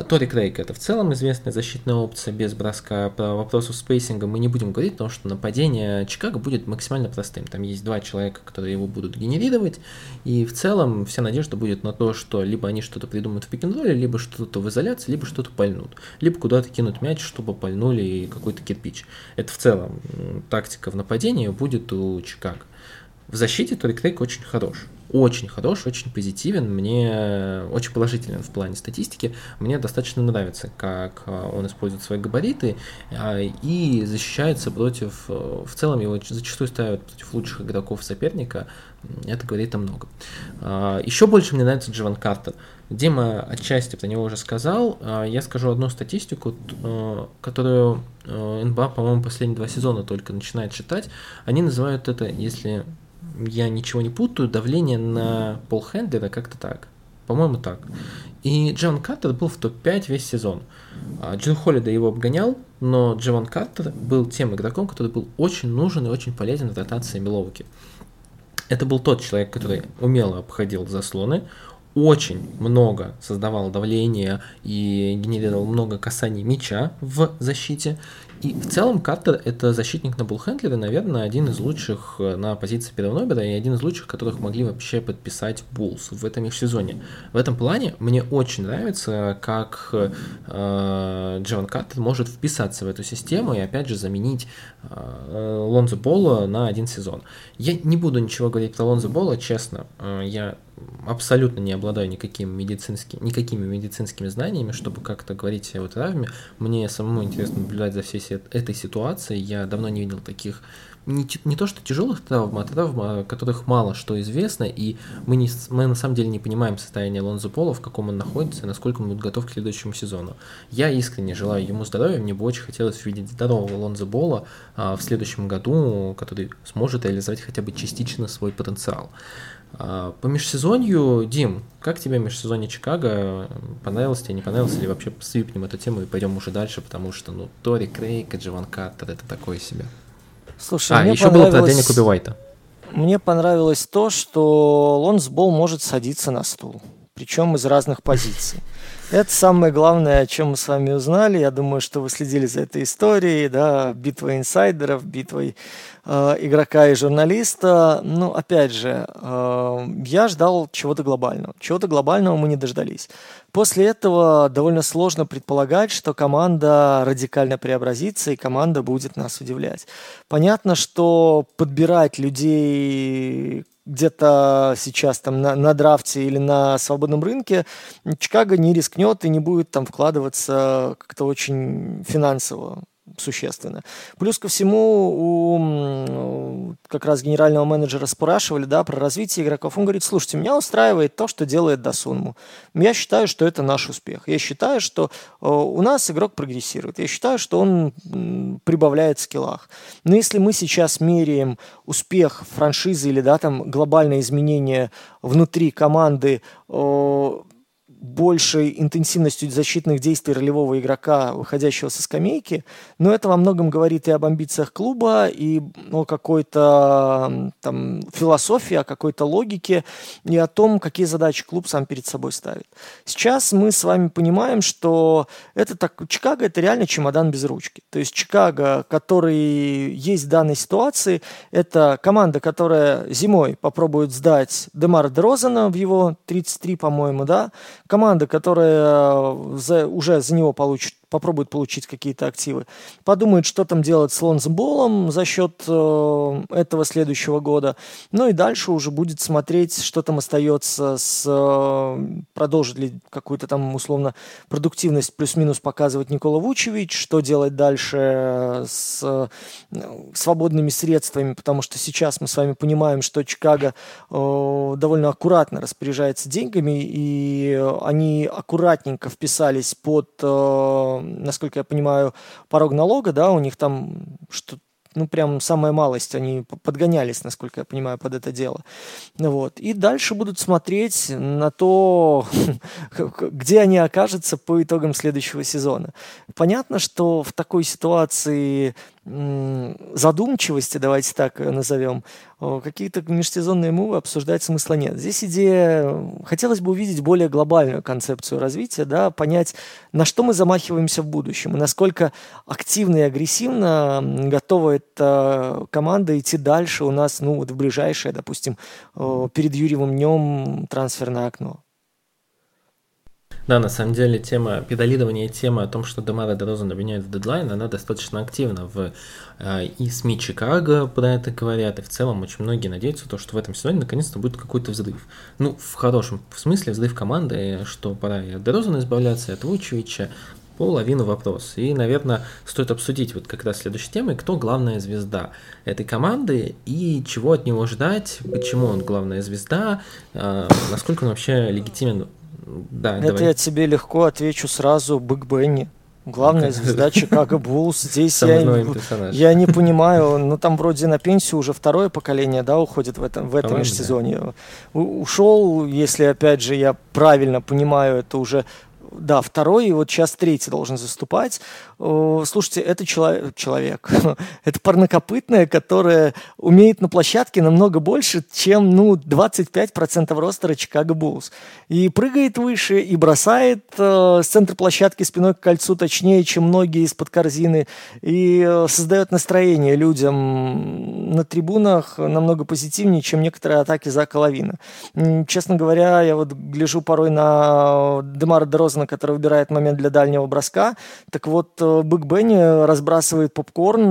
Speaker 2: Тори Крейг это в целом известная защитная опция без броска. По вопросу спейсинга мы не будем говорить, потому что нападение Чикаго будет максимально простым. Там есть два человека, которые его будут генерировать, и в целом вся надежда будет на то, что либо они что-то придумают в пик либо что-то в изоляции, либо что-то пальнут. Либо куда-то кинут мяч, чтобы пальнули какой-то кирпич. Это в целом тактика в нападении будет у Чикаго. В защите Тори Крейг очень хорош. Очень хорош, очень позитивен, мне очень положителен в плане статистики. Мне достаточно нравится, как а, он использует свои габариты а, и защищается против... Э, в целом его зачастую ставят против лучших игроков соперника. Это говорит о многом. Еще больше мне нравится Джован Картер. Дима отчасти про него уже сказал. Я скажу одну статистику, э, которую э, НБА, по-моему, последние два сезона только начинает читать. Они называют это, если я ничего не путаю, давление на Пол Хендлера как-то так. По-моему, так. И Джон Картер был в топ-5 весь сезон. А, Джин Холлида его обгонял, но Джон Картер был тем игроком, который был очень нужен и очень полезен в ротации Миловки. Это был тот человек, который умело обходил заслоны, очень много создавал давления и генерировал много касаний мяча в защите. И в целом Картер это защитник на буллхендлере, наверное, один из лучших э, на позиции первого номера и один из лучших, которых могли вообще подписать Буллс в этом межсезоне. В этом плане мне очень нравится, как э, Джон Картер может вписаться в эту систему и опять же заменить э, Лонзо Бола на один сезон. Я не буду ничего говорить про Лонзо Бола, честно. Э, я абсолютно не обладаю никаким медицинским, никакими медицинскими знаниями, чтобы как-то говорить о травме. Мне самому интересно наблюдать за всей этой ситуацией. Я давно не видел таких не, не то что тяжелых травм, а травм, о которых мало что известно, и мы, не, мы на самом деле не понимаем состояние Лонзо Пола, в каком он находится, и насколько он будет готов к следующему сезону. Я искренне желаю ему здоровья, мне бы очень хотелось видеть здорового Лонзо Бола а, в следующем году, который сможет реализовать хотя бы частично свой потенциал. А, по межсезонью, Дим, как тебе межсезонье Чикаго? Понравилось тебе, не понравилось? Или вообще свипнем эту тему и пойдем уже дальше, потому что, ну, Тори Крейг и Джован Картер это такое себе.
Speaker 1: Слушай, а, мне еще было продление Куби Уайта. Мне понравилось то, что Лонсбол может садиться на стул, причем из разных позиций. Это самое главное, о чем мы с вами узнали. Я думаю, что вы следили за этой историей, да, битвой инсайдеров, битвой э, игрока и журналиста. Ну, опять же, э, я ждал чего-то глобального. Чего-то глобального мы не дождались. После этого довольно сложно предполагать, что команда радикально преобразится и команда будет нас удивлять. Понятно, что подбирать людей где-то сейчас там на, на драфте или на свободном рынке, Чикаго не рискнет и не будет там вкладываться как-то очень финансово существенно. Плюс ко всему, у как раз генерального менеджера спрашивали да, про развитие игроков. Он говорит, слушайте, меня устраивает то, что делает Дасунму. Я считаю, что это наш успех. Я считаю, что э, у нас игрок прогрессирует. Я считаю, что он прибавляет в скиллах. Но если мы сейчас меряем успех франшизы или да, там, глобальное изменение внутри команды э, большей интенсивностью защитных действий ролевого игрока, выходящего со скамейки, но это во многом говорит и об амбициях клуба, и о какой-то там философии, о какой-то логике, и о том, какие задачи клуб сам перед собой ставит. Сейчас мы с вами понимаем, что это так, Чикаго это реально чемодан без ручки. То есть Чикаго, который есть в данной ситуации, это команда, которая зимой попробует сдать Демара Дрозена в его 33, по-моему, да, команда, которая э, за, уже за него получит попробует получить какие-то активы. Подумает, что там делать с Лонсболом за счет э, этого следующего года. Ну и дальше уже будет смотреть, что там остается с... Э, продолжит ли какую-то там условно продуктивность плюс-минус показывать Никола Вучевич, что делать дальше с э, свободными средствами, потому что сейчас мы с вами понимаем, что Чикаго э, довольно аккуратно распоряжается деньгами, и они аккуратненько вписались под э, насколько я понимаю, порог налога, да, у них там что ну, прям самая малость, они подгонялись, насколько я понимаю, под это дело. Вот. И дальше будут смотреть на то, где они окажутся по итогам следующего сезона. Понятно, что в такой ситуации задумчивости, давайте так назовем, какие-то межсезонные мувы обсуждать смысла нет. Здесь идея, хотелось бы увидеть более глобальную концепцию развития, да, понять, на что мы замахиваемся в будущем, и насколько активно и агрессивно готова эта команда идти дальше у нас, ну, вот в ближайшее, допустим, перед Юрьевым днем трансферное окно.
Speaker 2: Да, на самом деле тема педалирования, тема о том, что Демара Дерозан обвиняют в дедлайн, она достаточно активна в э, и СМИ Чикаго про это говорят, и в целом очень многие надеются, то, что в этом сезоне наконец-то будет какой-то взрыв. Ну, в хорошем смысле взрыв команды, что пора и от Дерозана избавляться, и от Вучевича, половину вопрос. И, наверное, стоит обсудить вот как раз следующей темой, кто главная звезда этой команды и чего от него ждать, почему он главная звезда, э, насколько он вообще легитимен
Speaker 1: да, Это давай. я тебе легко отвечу сразу Биг Бенни. Главная звезда Чикаго Буллс. Здесь я, я не понимаю, ну там вроде на пенсию уже второе поколение, да, уходит в этом, в этом межсезонье. Да. Ушел, если опять же я правильно понимаю, это уже да, второй, и вот сейчас третий должен заступать. Слушайте, это чело- человек, это парнокопытная, которая умеет на площадке намного больше, чем, ну, 25% ростера Чикаго Буллс. И прыгает выше, и бросает э, с центра площадки спиной к кольцу точнее, чем многие из-под корзины, и э, создает настроение людям на трибунах намного позитивнее, чем некоторые атаки за Лавина. Честно говоря, я вот гляжу порой на Демара Дерозана, который выбирает момент для дальнего броска, так вот э, Биг Бенни разбрасывает попкорн,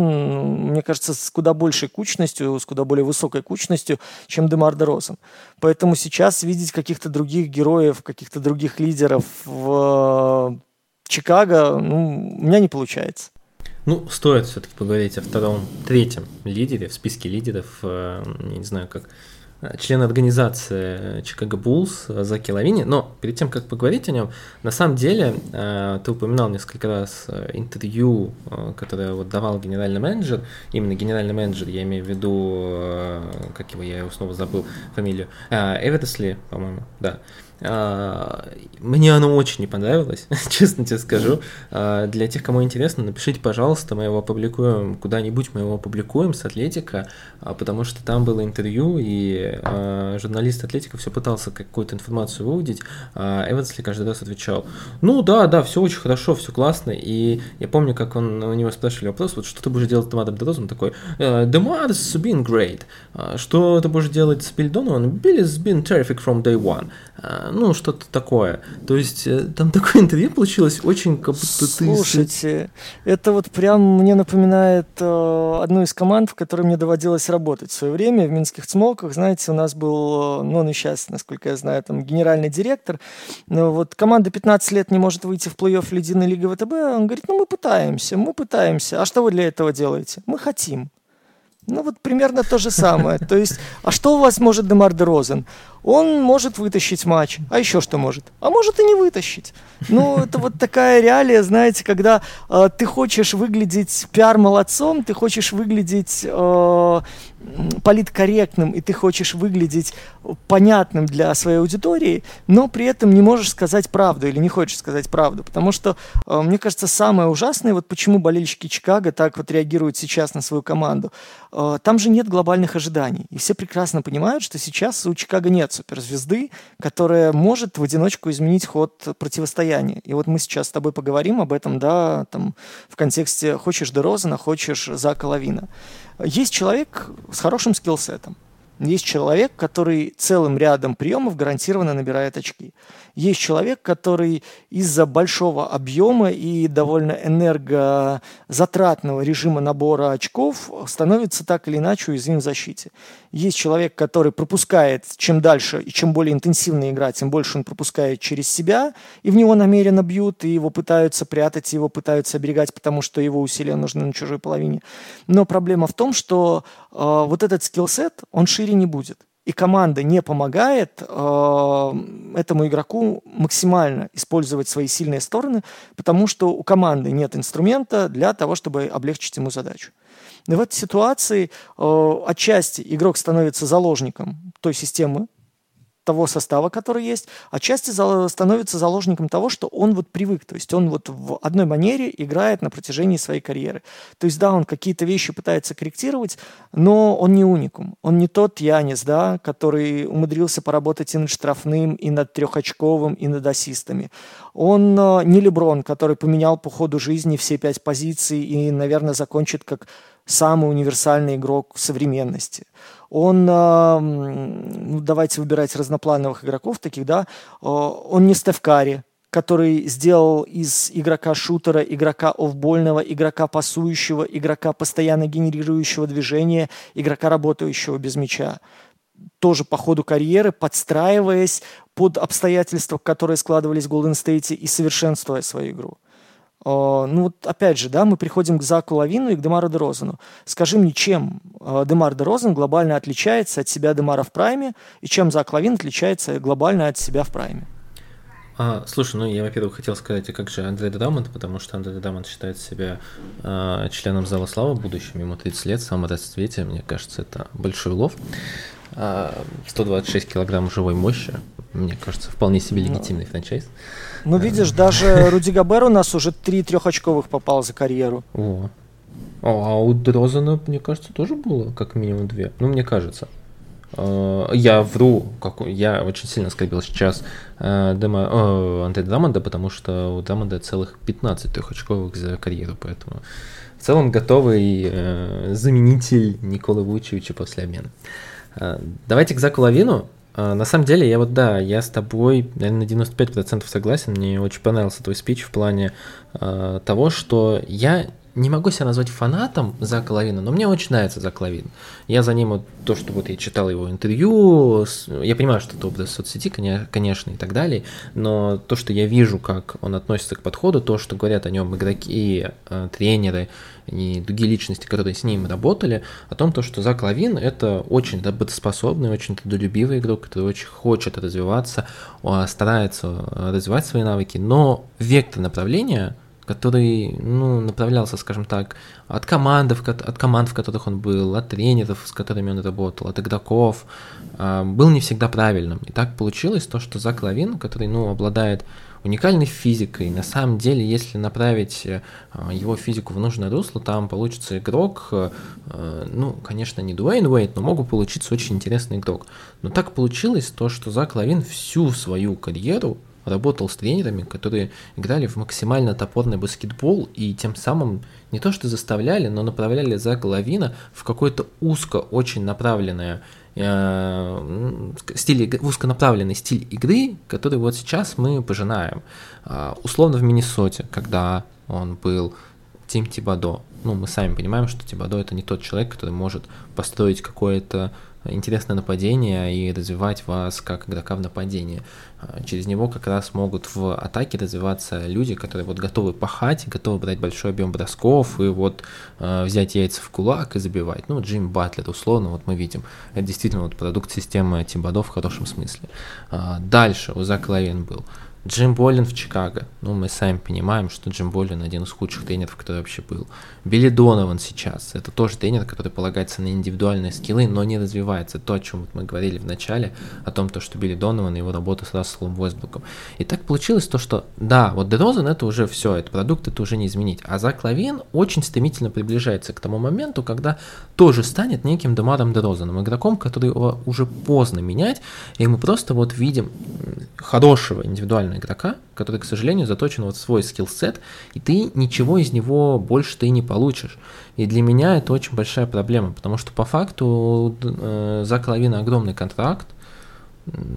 Speaker 1: мне кажется, с куда большей кучностью, с куда более высокой кучностью, чем Демар де Розен. Поэтому сейчас видеть каких-то других героев, каких-то других лидеров в Чикаго, ну, у меня не получается.
Speaker 2: Ну, стоит все-таки поговорить о втором, третьем лидере в списке лидеров, э, я не знаю, как член организации Чикаго Буллс Заки Лавини. Но перед тем, как поговорить о нем, на самом деле, э, ты упоминал несколько раз э, интервью, э, которое вот давал генеральный менеджер, именно генеральный менеджер, я имею в виду, как его, я его снова забыл, фамилию, Эверсли, по-моему, да. А, мне оно очень не понравилось, честно тебе скажу. А, для тех, кому интересно, напишите, пожалуйста, мы его опубликуем куда-нибудь, мы его опубликуем с Атлетика, а, потому что там было интервью, и журналист Атлетика все пытался какую-то информацию выудить, а Эвансли каждый раз отвечал, ну да, да, все очень хорошо, все классно, и я помню, как он у него спрашивали вопрос, вот что ты будешь делать с Демадом Дерозом, такой, Demar been great, что ты будешь делать с Бильдоном? Billy's been terrific from day one ну, что-то такое. То есть э, там такое интервью получилось очень как будто
Speaker 1: Слушайте, это вот прям мне напоминает э, одну из команд, в которой мне доводилось работать в свое время, в Минских Цмолках. Знаете, у нас был, э, ну, он и сейчас, насколько я знаю, там генеральный директор. Но вот команда 15 лет не может выйти в плей-офф Лединой Лиги ВТБ. Он говорит, ну, мы пытаемся, мы пытаемся. А что вы для этого делаете? Мы хотим. Ну вот примерно то же самое. То есть, а что у вас может Демар де Розен? Он может вытащить матч. А еще что может? А может и не вытащить. Ну, это вот такая реалия, знаете, когда э, ты хочешь выглядеть пиар-молодцом, ты хочешь выглядеть э, политкорректным, и ты хочешь выглядеть понятным для своей аудитории, но при этом не можешь сказать правду или не хочешь сказать правду. Потому что, э, мне кажется, самое ужасное, вот почему болельщики Чикаго так вот реагируют сейчас на свою команду, э, там же нет глобальных ожиданий. И все прекрасно понимают, что сейчас у Чикаго нет суперзвезды, которая может в одиночку изменить ход противостояния. И вот мы сейчас с тобой поговорим об этом, да, там, в контексте «хочешь Дерозана, хочешь Зака Лавина». Есть человек с хорошим скиллсетом, есть человек, который целым рядом приемов гарантированно набирает очки. Есть человек, который из-за большого объема и довольно энергозатратного режима набора очков становится так или иначе уязвим в защите. Есть человек, который пропускает, чем дальше и чем более интенсивно играть, тем больше он пропускает через себя, и в него намеренно бьют, и его пытаются прятать, его пытаются оберегать, потому что его усилия нужны на чужой половине. Но проблема в том, что э, вот этот скиллсет, он шире не будет. И команда не помогает э, этому игроку максимально использовать свои сильные стороны, потому что у команды нет инструмента для того, чтобы облегчить ему задачу. И в этой ситуации э, отчасти игрок становится заложником той системы, того состава, который есть, отчасти за, становится заложником того, что он вот привык. То есть он вот в одной манере играет на протяжении своей карьеры. То есть да, он какие-то вещи пытается корректировать, но он не уникум. Он не тот Янис, да, который умудрился поработать и над штрафным, и над трехочковым, и над ассистами. Он э, не Леброн, который поменял по ходу жизни все пять позиций и, наверное, закончит как самый универсальный игрок современности он, ну, давайте выбирать разноплановых игроков таких, да, он не Стеф Карри, который сделал из игрока-шутера, игрока офбольного, игрока пасующего, игрока постоянно генерирующего движения, игрока, работающего без мяча. Тоже по ходу карьеры, подстраиваясь под обстоятельства, которые складывались в Golden State и совершенствуя свою игру. Uh, ну вот опять же, да, мы приходим к Заку Лавину и к Демару Дерозану. Скажи мне, чем uh, Демар Дерозан глобально отличается от себя Демара в прайме, и чем Зак Лавин отличается глобально от себя в прайме?
Speaker 2: А, слушай, ну я, во-первых, хотел сказать, а как же Андрей Дедамонт, потому что Андрей Дедамонт считает себя э, членом Зала Славы будущим, ему 30 лет, в самом расцвете, мне кажется, это большой улов. А, 126 килограмм живой мощи, мне кажется, вполне себе легитимный франчайз.
Speaker 1: Ну, видишь, даже Руди Габер у нас уже три трехочковых попал за карьеру.
Speaker 2: О. А у Дрозена, мне кажется, тоже было как минимум две. Ну, мне кажется. Э, я вру, как, я очень сильно скорбил сейчас э, Дема, э, Андрея Драмонда, потому что у Драмонда целых 15 трехочковых за карьеру, поэтому в целом готовый э, заменитель Николы Вучевича после обмена. Давайте к Заку Лавину. Э, на самом деле, я вот, да, я с тобой, наверное, на 95% согласен. Мне очень понравился твой спич в плане э, того, что я не могу себя назвать фанатом Зака Лавина, но мне очень нравится Зак Лавин. Я за ним вот то, что вот я читал его интервью, я понимаю, что это образ соцсети, конечно, и так далее, но то, что я вижу, как он относится к подходу, то, что говорят о нем игроки, э, тренеры и другие личности, которые с ним работали, о том, то, что Зак Лавин это очень работоспособный, очень трудолюбивый игрок, который очень хочет развиваться, старается развивать свои навыки, но вектор направления – который ну, направлялся, скажем так, от команд, от команд, в которых он был, от тренеров, с которыми он работал, от игроков, а, был не всегда правильным. И так получилось то, что Зак Лавин, который ну, обладает уникальной физикой, на самом деле, если направить э, его физику в нужное русло, там получится игрок, э, ну, конечно, не Дуэйн Уэйт, но мог бы получиться очень интересный игрок. Но так получилось то, что Зак Лавин всю свою карьеру работал с тренерами, которые играли в максимально топорный баскетбол и тем самым не то что заставляли, но направляли за Лавина в какое-то узко очень направленное э, стиль, узконаправленный стиль игры, который вот сейчас мы пожинаем. Э, условно в Миннесоте, когда он был Тим Тибадо, ну, мы сами понимаем, что Тибадо это не тот человек, который может построить какое-то интересное нападение и развивать вас как игрока в нападении. А, через него как раз могут в атаке развиваться люди, которые вот готовы пахать, готовы брать большой объем бросков и вот э, взять яйца в кулак и забивать. Ну, Джим Батлер, условно, вот мы видим. Это действительно вот продукт системы Тимбадов в хорошем смысле. Э, дальше у Зак Лавин был. Джим Боллин в Чикаго. Ну, мы сами понимаем, что Джим Боллин один из худших тренеров, который вообще был. Билли Донован сейчас. Это тоже тренер, который полагается на индивидуальные скиллы, но не развивается. То, о чем мы говорили в начале, о том, то, что Билли Донован и его работа с Расселом Уэсбруком. И так получилось то, что да, вот Дерозен это уже все, это продукт, это уже не изменить. А Зак Лавин очень стремительно приближается к тому моменту, когда тоже станет неким Демаром Дерозеном, игроком, который его уже поздно менять, и мы просто вот видим хорошего индивидуального игрока, который, к сожалению, заточен вот в свой скиллсет, и ты ничего из него больше ты не получишь. И для меня это очень большая проблема, потому что по факту э, за Лавина огромный контракт,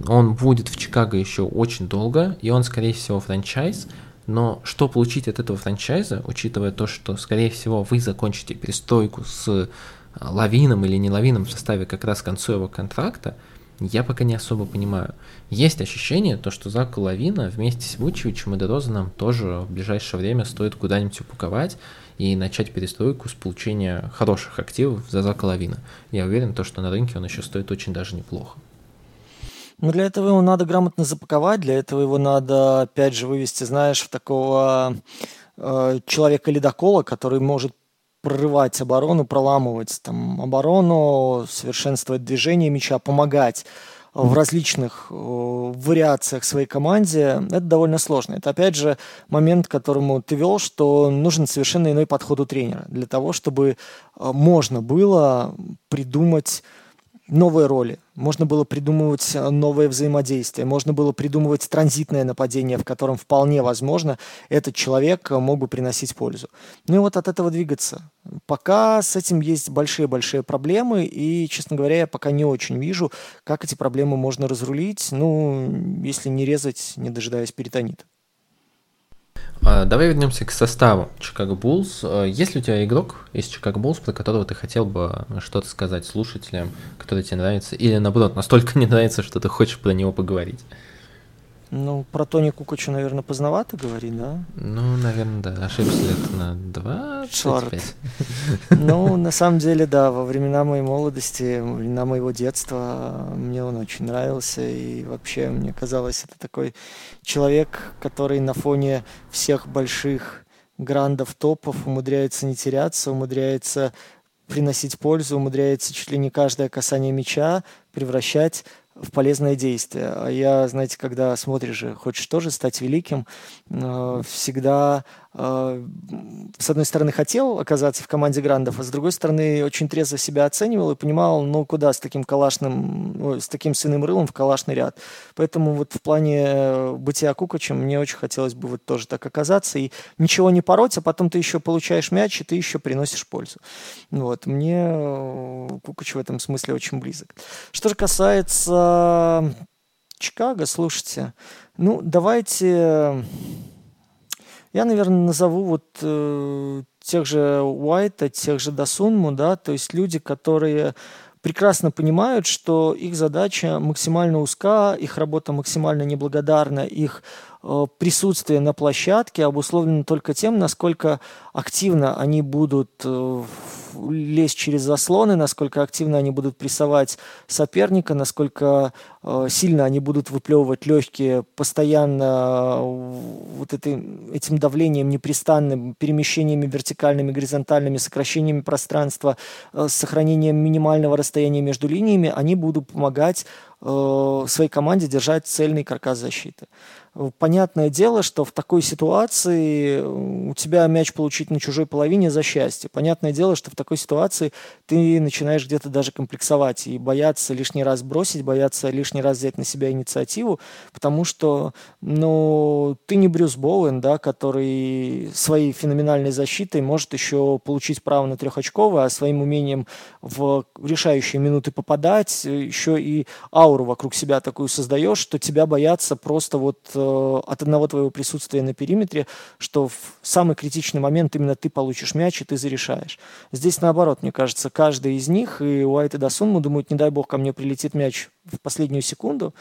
Speaker 2: он будет в Чикаго еще очень долго, и он, скорее всего, франчайз, но что получить от этого франчайза, учитывая то, что, скорее всего, вы закончите перестройку с э, лавином или не лавином в составе как раз к концу его контракта, я пока не особо понимаю. Есть ощущение, то, что Зака Лавина вместе с Вучевичем и Дерозаном тоже в ближайшее время стоит куда-нибудь упаковать и начать перестройку с получения хороших активов за Зака Лавина. Я уверен, то, что на рынке он еще стоит очень даже неплохо.
Speaker 1: Ну, для этого его надо грамотно запаковать, для этого его надо, опять же, вывести, знаешь, в такого э, человека-ледокола, который может прорывать оборону, проламывать там оборону, совершенствовать движение мяча, помогать в различных э, вариациях своей команде, это довольно сложно. Это, опять же, момент, к которому ты вел, что нужен совершенно иной подход у тренера для того, чтобы э, можно было придумать новые роли, можно было придумывать э, новое взаимодействие, можно было придумывать транзитное нападение, в котором вполне возможно этот человек э, мог бы приносить пользу. Ну и вот от этого двигаться. Пока с этим есть большие-большие проблемы, и, честно говоря, я пока не очень вижу, как эти проблемы можно разрулить, ну, если не резать, не дожидаясь перитонита.
Speaker 2: А, давай вернемся к составу Чикаго Буллс. А, есть ли у тебя игрок из Чикаго Буллс, про которого ты хотел бы что-то сказать слушателям, который тебе нравится, или наоборот, настолько не нравится, что ты хочешь про него поговорить?
Speaker 1: Ну, про Тони Кукача, наверное, поздновато говорить, да?
Speaker 2: Ну, наверное, да. Ошибся лет на 25. Черт.
Speaker 1: Ну, на самом деле, да, во времена моей молодости, во времена моего детства мне он очень нравился. И вообще, мне казалось, это такой человек, который на фоне всех больших грандов, топов умудряется не теряться, умудряется приносить пользу, умудряется чуть ли не каждое касание мяча превращать в полезное действие. А я, знаете, когда смотришь же, хочешь тоже стать великим, э, всегда с одной стороны, хотел оказаться в команде грандов, а с другой стороны, очень трезво себя оценивал и понимал, ну, куда с таким калашным, с таким сыным рылом в калашный ряд. Поэтому вот в плане э, бытия Кукачем мне очень хотелось бы вот тоже так оказаться и ничего не пороть, а потом ты еще получаешь мяч, и ты еще приносишь пользу. Вот. Мне э, Кукач в этом смысле очень близок. Что же касается Чикаго, слушайте, ну, давайте я, наверное, назову вот э, тех же Уайта, тех же Дасунму, да, то есть люди, которые прекрасно понимают, что их задача максимально узка, их работа максимально неблагодарна, их присутствие на площадке обусловлено только тем, насколько активно они будут э, лезть через заслоны, насколько активно они будут прессовать соперника, насколько э, сильно они будут выплевывать легкие, постоянно вот этим, этим давлением непрестанным, перемещениями вертикальными, горизонтальными, сокращениями пространства, сохранением минимального расстояния между линиями, они будут помогать своей команде держать цельный каркас защиты понятное дело, что в такой ситуации у тебя мяч получить на чужой половине за счастье. Понятное дело, что в такой ситуации ты начинаешь где-то даже комплексовать и бояться лишний раз бросить, бояться лишний раз взять на себя инициативу, потому что, ну, ты не Брюс Боуэн, да, который своей феноменальной защитой может еще получить право на трехочковое, а своим умением в решающие минуты попадать, еще и ауру вокруг себя такую создаешь, что тебя боятся просто вот э, Э, от одного твоего присутствия на периметре, что в самый критичный момент именно ты получишь мяч и ты зарешаешь. Здесь наоборот, мне кажется, каждый из них, и Уайт и Дасунму думают, не дай бог ко мне прилетит мяч в последнюю секунду,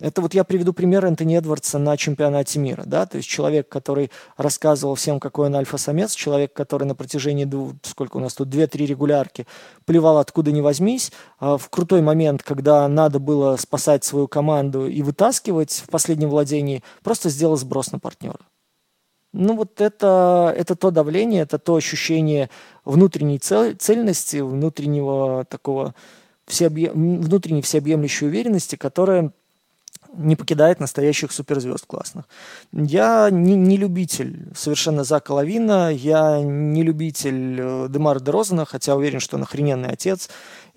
Speaker 1: это вот я приведу пример Энтони Эдвардса на чемпионате мира, да, то есть человек, который рассказывал всем, какой он альфа-самец, человек, который на протяжении, двух, сколько у нас тут, две-три регулярки плевал откуда ни возьмись, а в крутой момент, когда надо было спасать свою команду и вытаскивать в последнем владении, просто сделал сброс на партнера. Ну вот это, это то давление, это то ощущение внутренней цель, цельности, внутреннего такого всеобъем, внутренней всеобъемлющей уверенности, которая не покидает настоящих суперзвезд классных. Я не, не любитель совершенно Зака Лавина, я не любитель э, Демара Дерозана, хотя уверен, что он охрененный отец,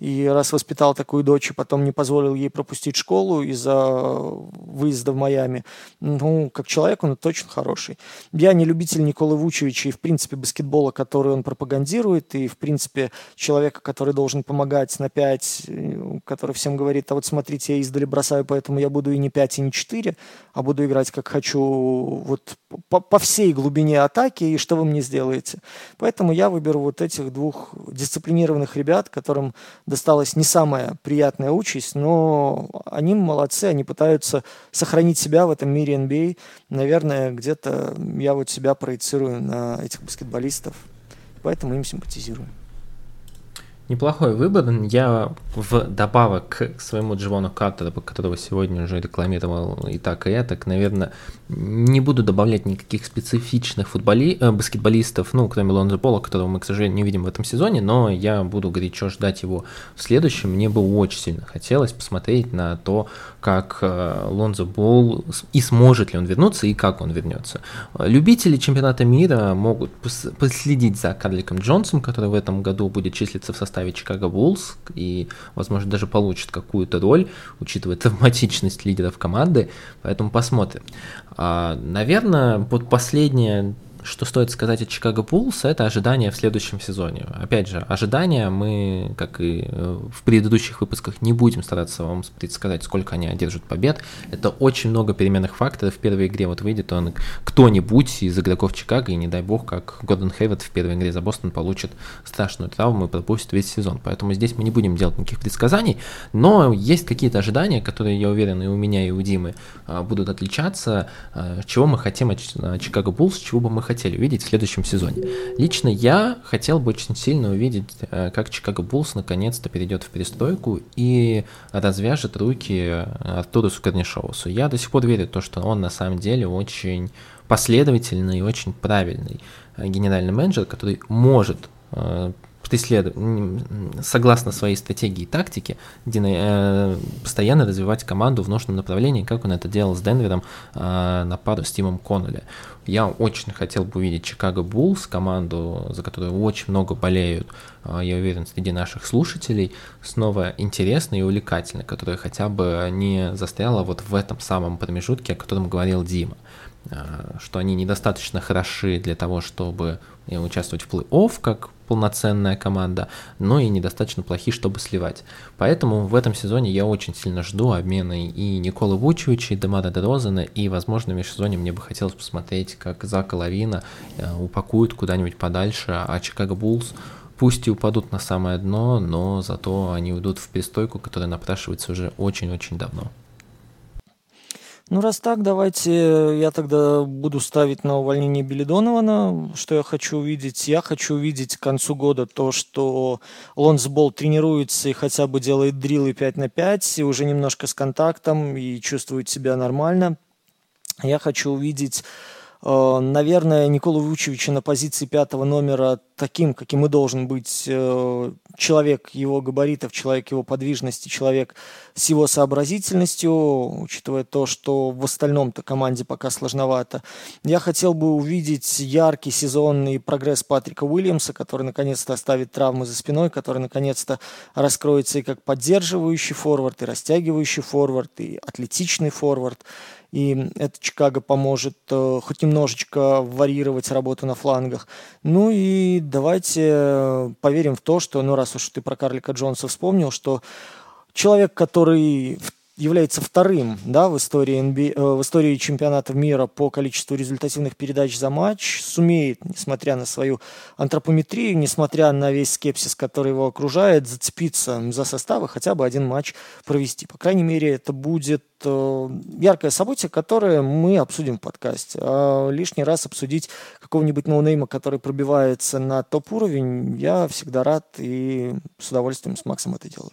Speaker 1: и раз воспитал такую дочь, и потом не позволил ей пропустить школу из-за выезда в Майами, ну, как человек он точно хороший. Я не любитель Николы Вучевича и, в принципе, баскетбола, который он пропагандирует, и, в принципе, человека, который должен помогать на 5, э, который всем говорит, а вот смотрите, я издали бросаю, поэтому я буду и не 5, и не 4, а буду играть как хочу вот по, по всей глубине атаки, и что вы мне сделаете. Поэтому я выберу вот этих двух дисциплинированных ребят, которым досталась не самая приятная участь, но они молодцы, они пытаются сохранить себя в этом мире NBA. Наверное, где-то я вот себя проецирую на этих баскетболистов, поэтому им симпатизирую.
Speaker 2: Неплохой выбор. Я в добавок к своему Дживону Картера, которого сегодня уже рекламировал и так, и так, наверное, не буду добавлять никаких специфичных футболи... э, баскетболистов, ну, кроме Лонзо Пола, которого мы, к сожалению, не видим в этом сезоне, но я буду горячо ждать его в следующем. Мне бы очень сильно хотелось посмотреть на то, как э, Лонзо Бол и сможет ли он вернуться, и как он вернется. Любители чемпионата мира могут последить за Карликом Джонсом, который в этом году будет числиться в составе Чикаго Буллс, и, возможно, даже получит какую-то роль, учитывая травматичность лидеров команды, поэтому посмотрим. А, наверное, вот последнее что стоит сказать о Чикаго Буллс, это ожидания в следующем сезоне. Опять же, ожидания мы, как и э, в предыдущих выпусках, не будем стараться вам предсказать, сколько они одержат побед. Это очень много переменных факторов. В первой игре вот выйдет он кто-нибудь из игроков Чикаго, и не дай бог, как Гордон Хейвард в первой игре за Бостон получит страшную травму и пропустит весь сезон. Поэтому здесь мы не будем делать никаких предсказаний, но есть какие-то ожидания, которые, я уверен, и у меня, и у Димы а, будут отличаться, а, чего мы хотим от Чикаго Буллс, чего бы мы хотели увидеть в следующем сезоне. Лично я хотел бы очень сильно увидеть, а, как Чикаго Буллс наконец-то перейдет в перестройку и развяжет руки Артурусу Корнишоусу. Я до сих пор верю в то, что он на самом деле очень последовательный и очень правильный генеральный менеджер, который может преследовать, согласно своей стратегии и тактике, э, постоянно развивать команду в нужном направлении, как он это делал с Денвером э, на пару с Тимом Коннелли. Я очень хотел бы увидеть Чикаго Буллс, команду, за которую очень много болеют, э, я уверен, среди наших слушателей, снова интересной и увлекательной, которая хотя бы не застряла вот в этом самом промежутке, о котором говорил Дима. Что они недостаточно хороши для того, чтобы участвовать в плей-офф, как полноценная команда, но и недостаточно плохи, чтобы сливать. Поэтому в этом сезоне я очень сильно жду обмены и Николы Вучевича, и Демара Дерозена, и, возможно, в межсезоне мне бы хотелось посмотреть, как Зака Лавина э, упакуют куда-нибудь подальше, а Чикаго Буллс пусть и упадут на самое дно, но зато они уйдут в перестойку, которая напрашивается уже очень-очень давно.
Speaker 1: Ну, раз так, давайте я тогда буду ставить на увольнение Билли Донована. Что я хочу увидеть? Я хочу увидеть к концу года то, что Лонс Болл тренируется и хотя бы делает дрилы 5 на 5, и уже немножко с контактом, и чувствует себя нормально. Я хочу увидеть наверное, Николу Вучевича на позиции пятого номера таким, каким и должен быть э, человек его габаритов, человек его подвижности, человек с его сообразительностью, учитывая то, что в остальном-то команде пока сложновато. Я хотел бы увидеть яркий сезонный прогресс Патрика Уильямса, который наконец-то оставит травмы за спиной, который наконец-то раскроется и как поддерживающий форвард, и растягивающий форвард, и атлетичный форвард и это Чикаго поможет э, хоть немножечко варьировать работу на флангах. Ну и давайте э, поверим в то, что, ну раз уж ты про Карлика Джонса вспомнил, что человек, который в является вторым да, в, истории NBA, э, в истории чемпионата мира по количеству результативных передач за матч, сумеет, несмотря на свою антропометрию, несмотря на весь скепсис, который его окружает, зацепиться за составы, хотя бы один матч провести. По крайней мере, это будет э, яркое событие, которое мы обсудим в подкасте. А лишний раз обсудить какого-нибудь ноунейма, который пробивается на топ-уровень, я всегда рад и с удовольствием с Максом это делаю.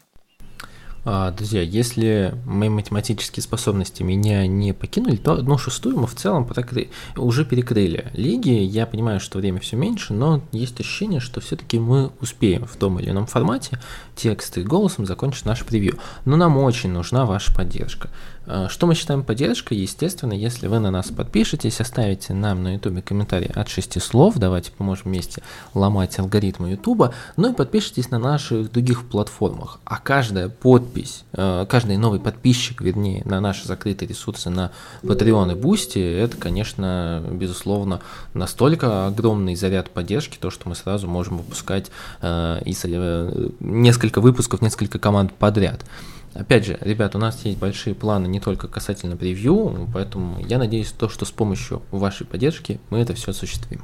Speaker 2: А, друзья, если мои математические способности меня не покинули, то одну шестую мы в целом покры... уже перекрыли лиги. Я понимаю, что время все меньше, но есть ощущение, что все-таки мы успеем в том или ином формате текст и голосом закончить наш превью. Но нам очень нужна ваша поддержка. А, что мы считаем поддержкой? Естественно, если вы на нас подпишетесь, оставите нам на ютубе комментарий от 6 слов, давайте поможем вместе ломать алгоритмы ютуба, ну и подпишитесь на наших других платформах. А каждая подпись, а, каждый новый подписчик, вернее, на наши закрытые ресурсы на Patreon и Boosty, это, конечно, безусловно, настолько огромный заряд поддержки, то, что мы сразу можем выпускать э, э, несколько выпусков, несколько команд подряд. Опять же, ребят, у нас есть большие планы не только касательно превью, поэтому я надеюсь, то, что с помощью вашей поддержки мы это все осуществим.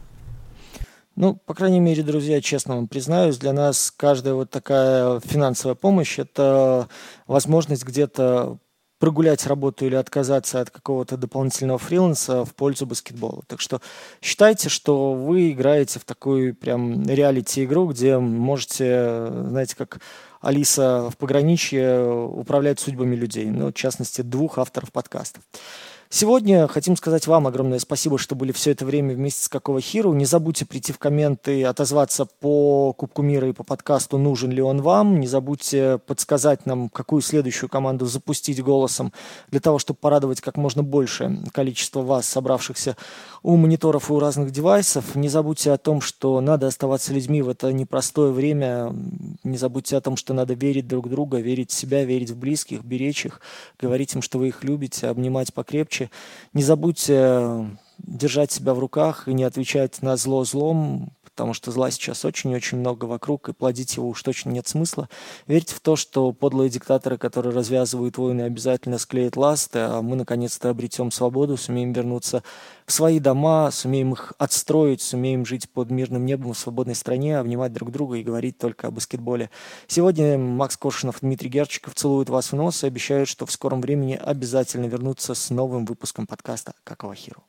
Speaker 1: Ну, по крайней мере, друзья, честно вам признаюсь, для нас каждая вот такая финансовая помощь – это возможность где-то прогулять работу или отказаться от какого-то дополнительного фриланса в пользу баскетбола. Так что считайте, что вы играете в такую прям реалити-игру, где можете, знаете, как Алиса в пограничье управляет судьбами людей, ну, в частности, двух авторов подкастов. Сегодня хотим сказать вам огромное спасибо, что были все это время вместе с Какого Хиру. Не забудьте прийти в комменты, отозваться по Кубку мира и по подкасту, нужен ли он вам. Не забудьте подсказать нам, какую следующую команду запустить голосом для того, чтобы порадовать как можно больше количество вас, собравшихся у мониторов и у разных девайсов. Не забудьте о том, что надо оставаться людьми в это непростое время. Не забудьте о том, что надо верить друг друга, верить в себя, верить в близких, беречь их, говорить им, что вы их любите, обнимать покрепче. Не забудьте держать себя в руках и не отвечать на зло злом, потому что зла сейчас очень-очень много вокруг, и плодить его уж точно нет смысла. Верьте в то, что подлые диктаторы, которые развязывают войны, обязательно склеят ласты, а мы наконец-то обретем свободу, сумеем вернуться в свои дома, сумеем их отстроить, сумеем жить под мирным небом в свободной стране, обнимать друг друга и говорить только о баскетболе. Сегодня Макс Коршунов, Дмитрий Герчиков целуют вас в нос и обещают, что в скором времени обязательно вернутся с новым выпуском подкаста «Какого хиру».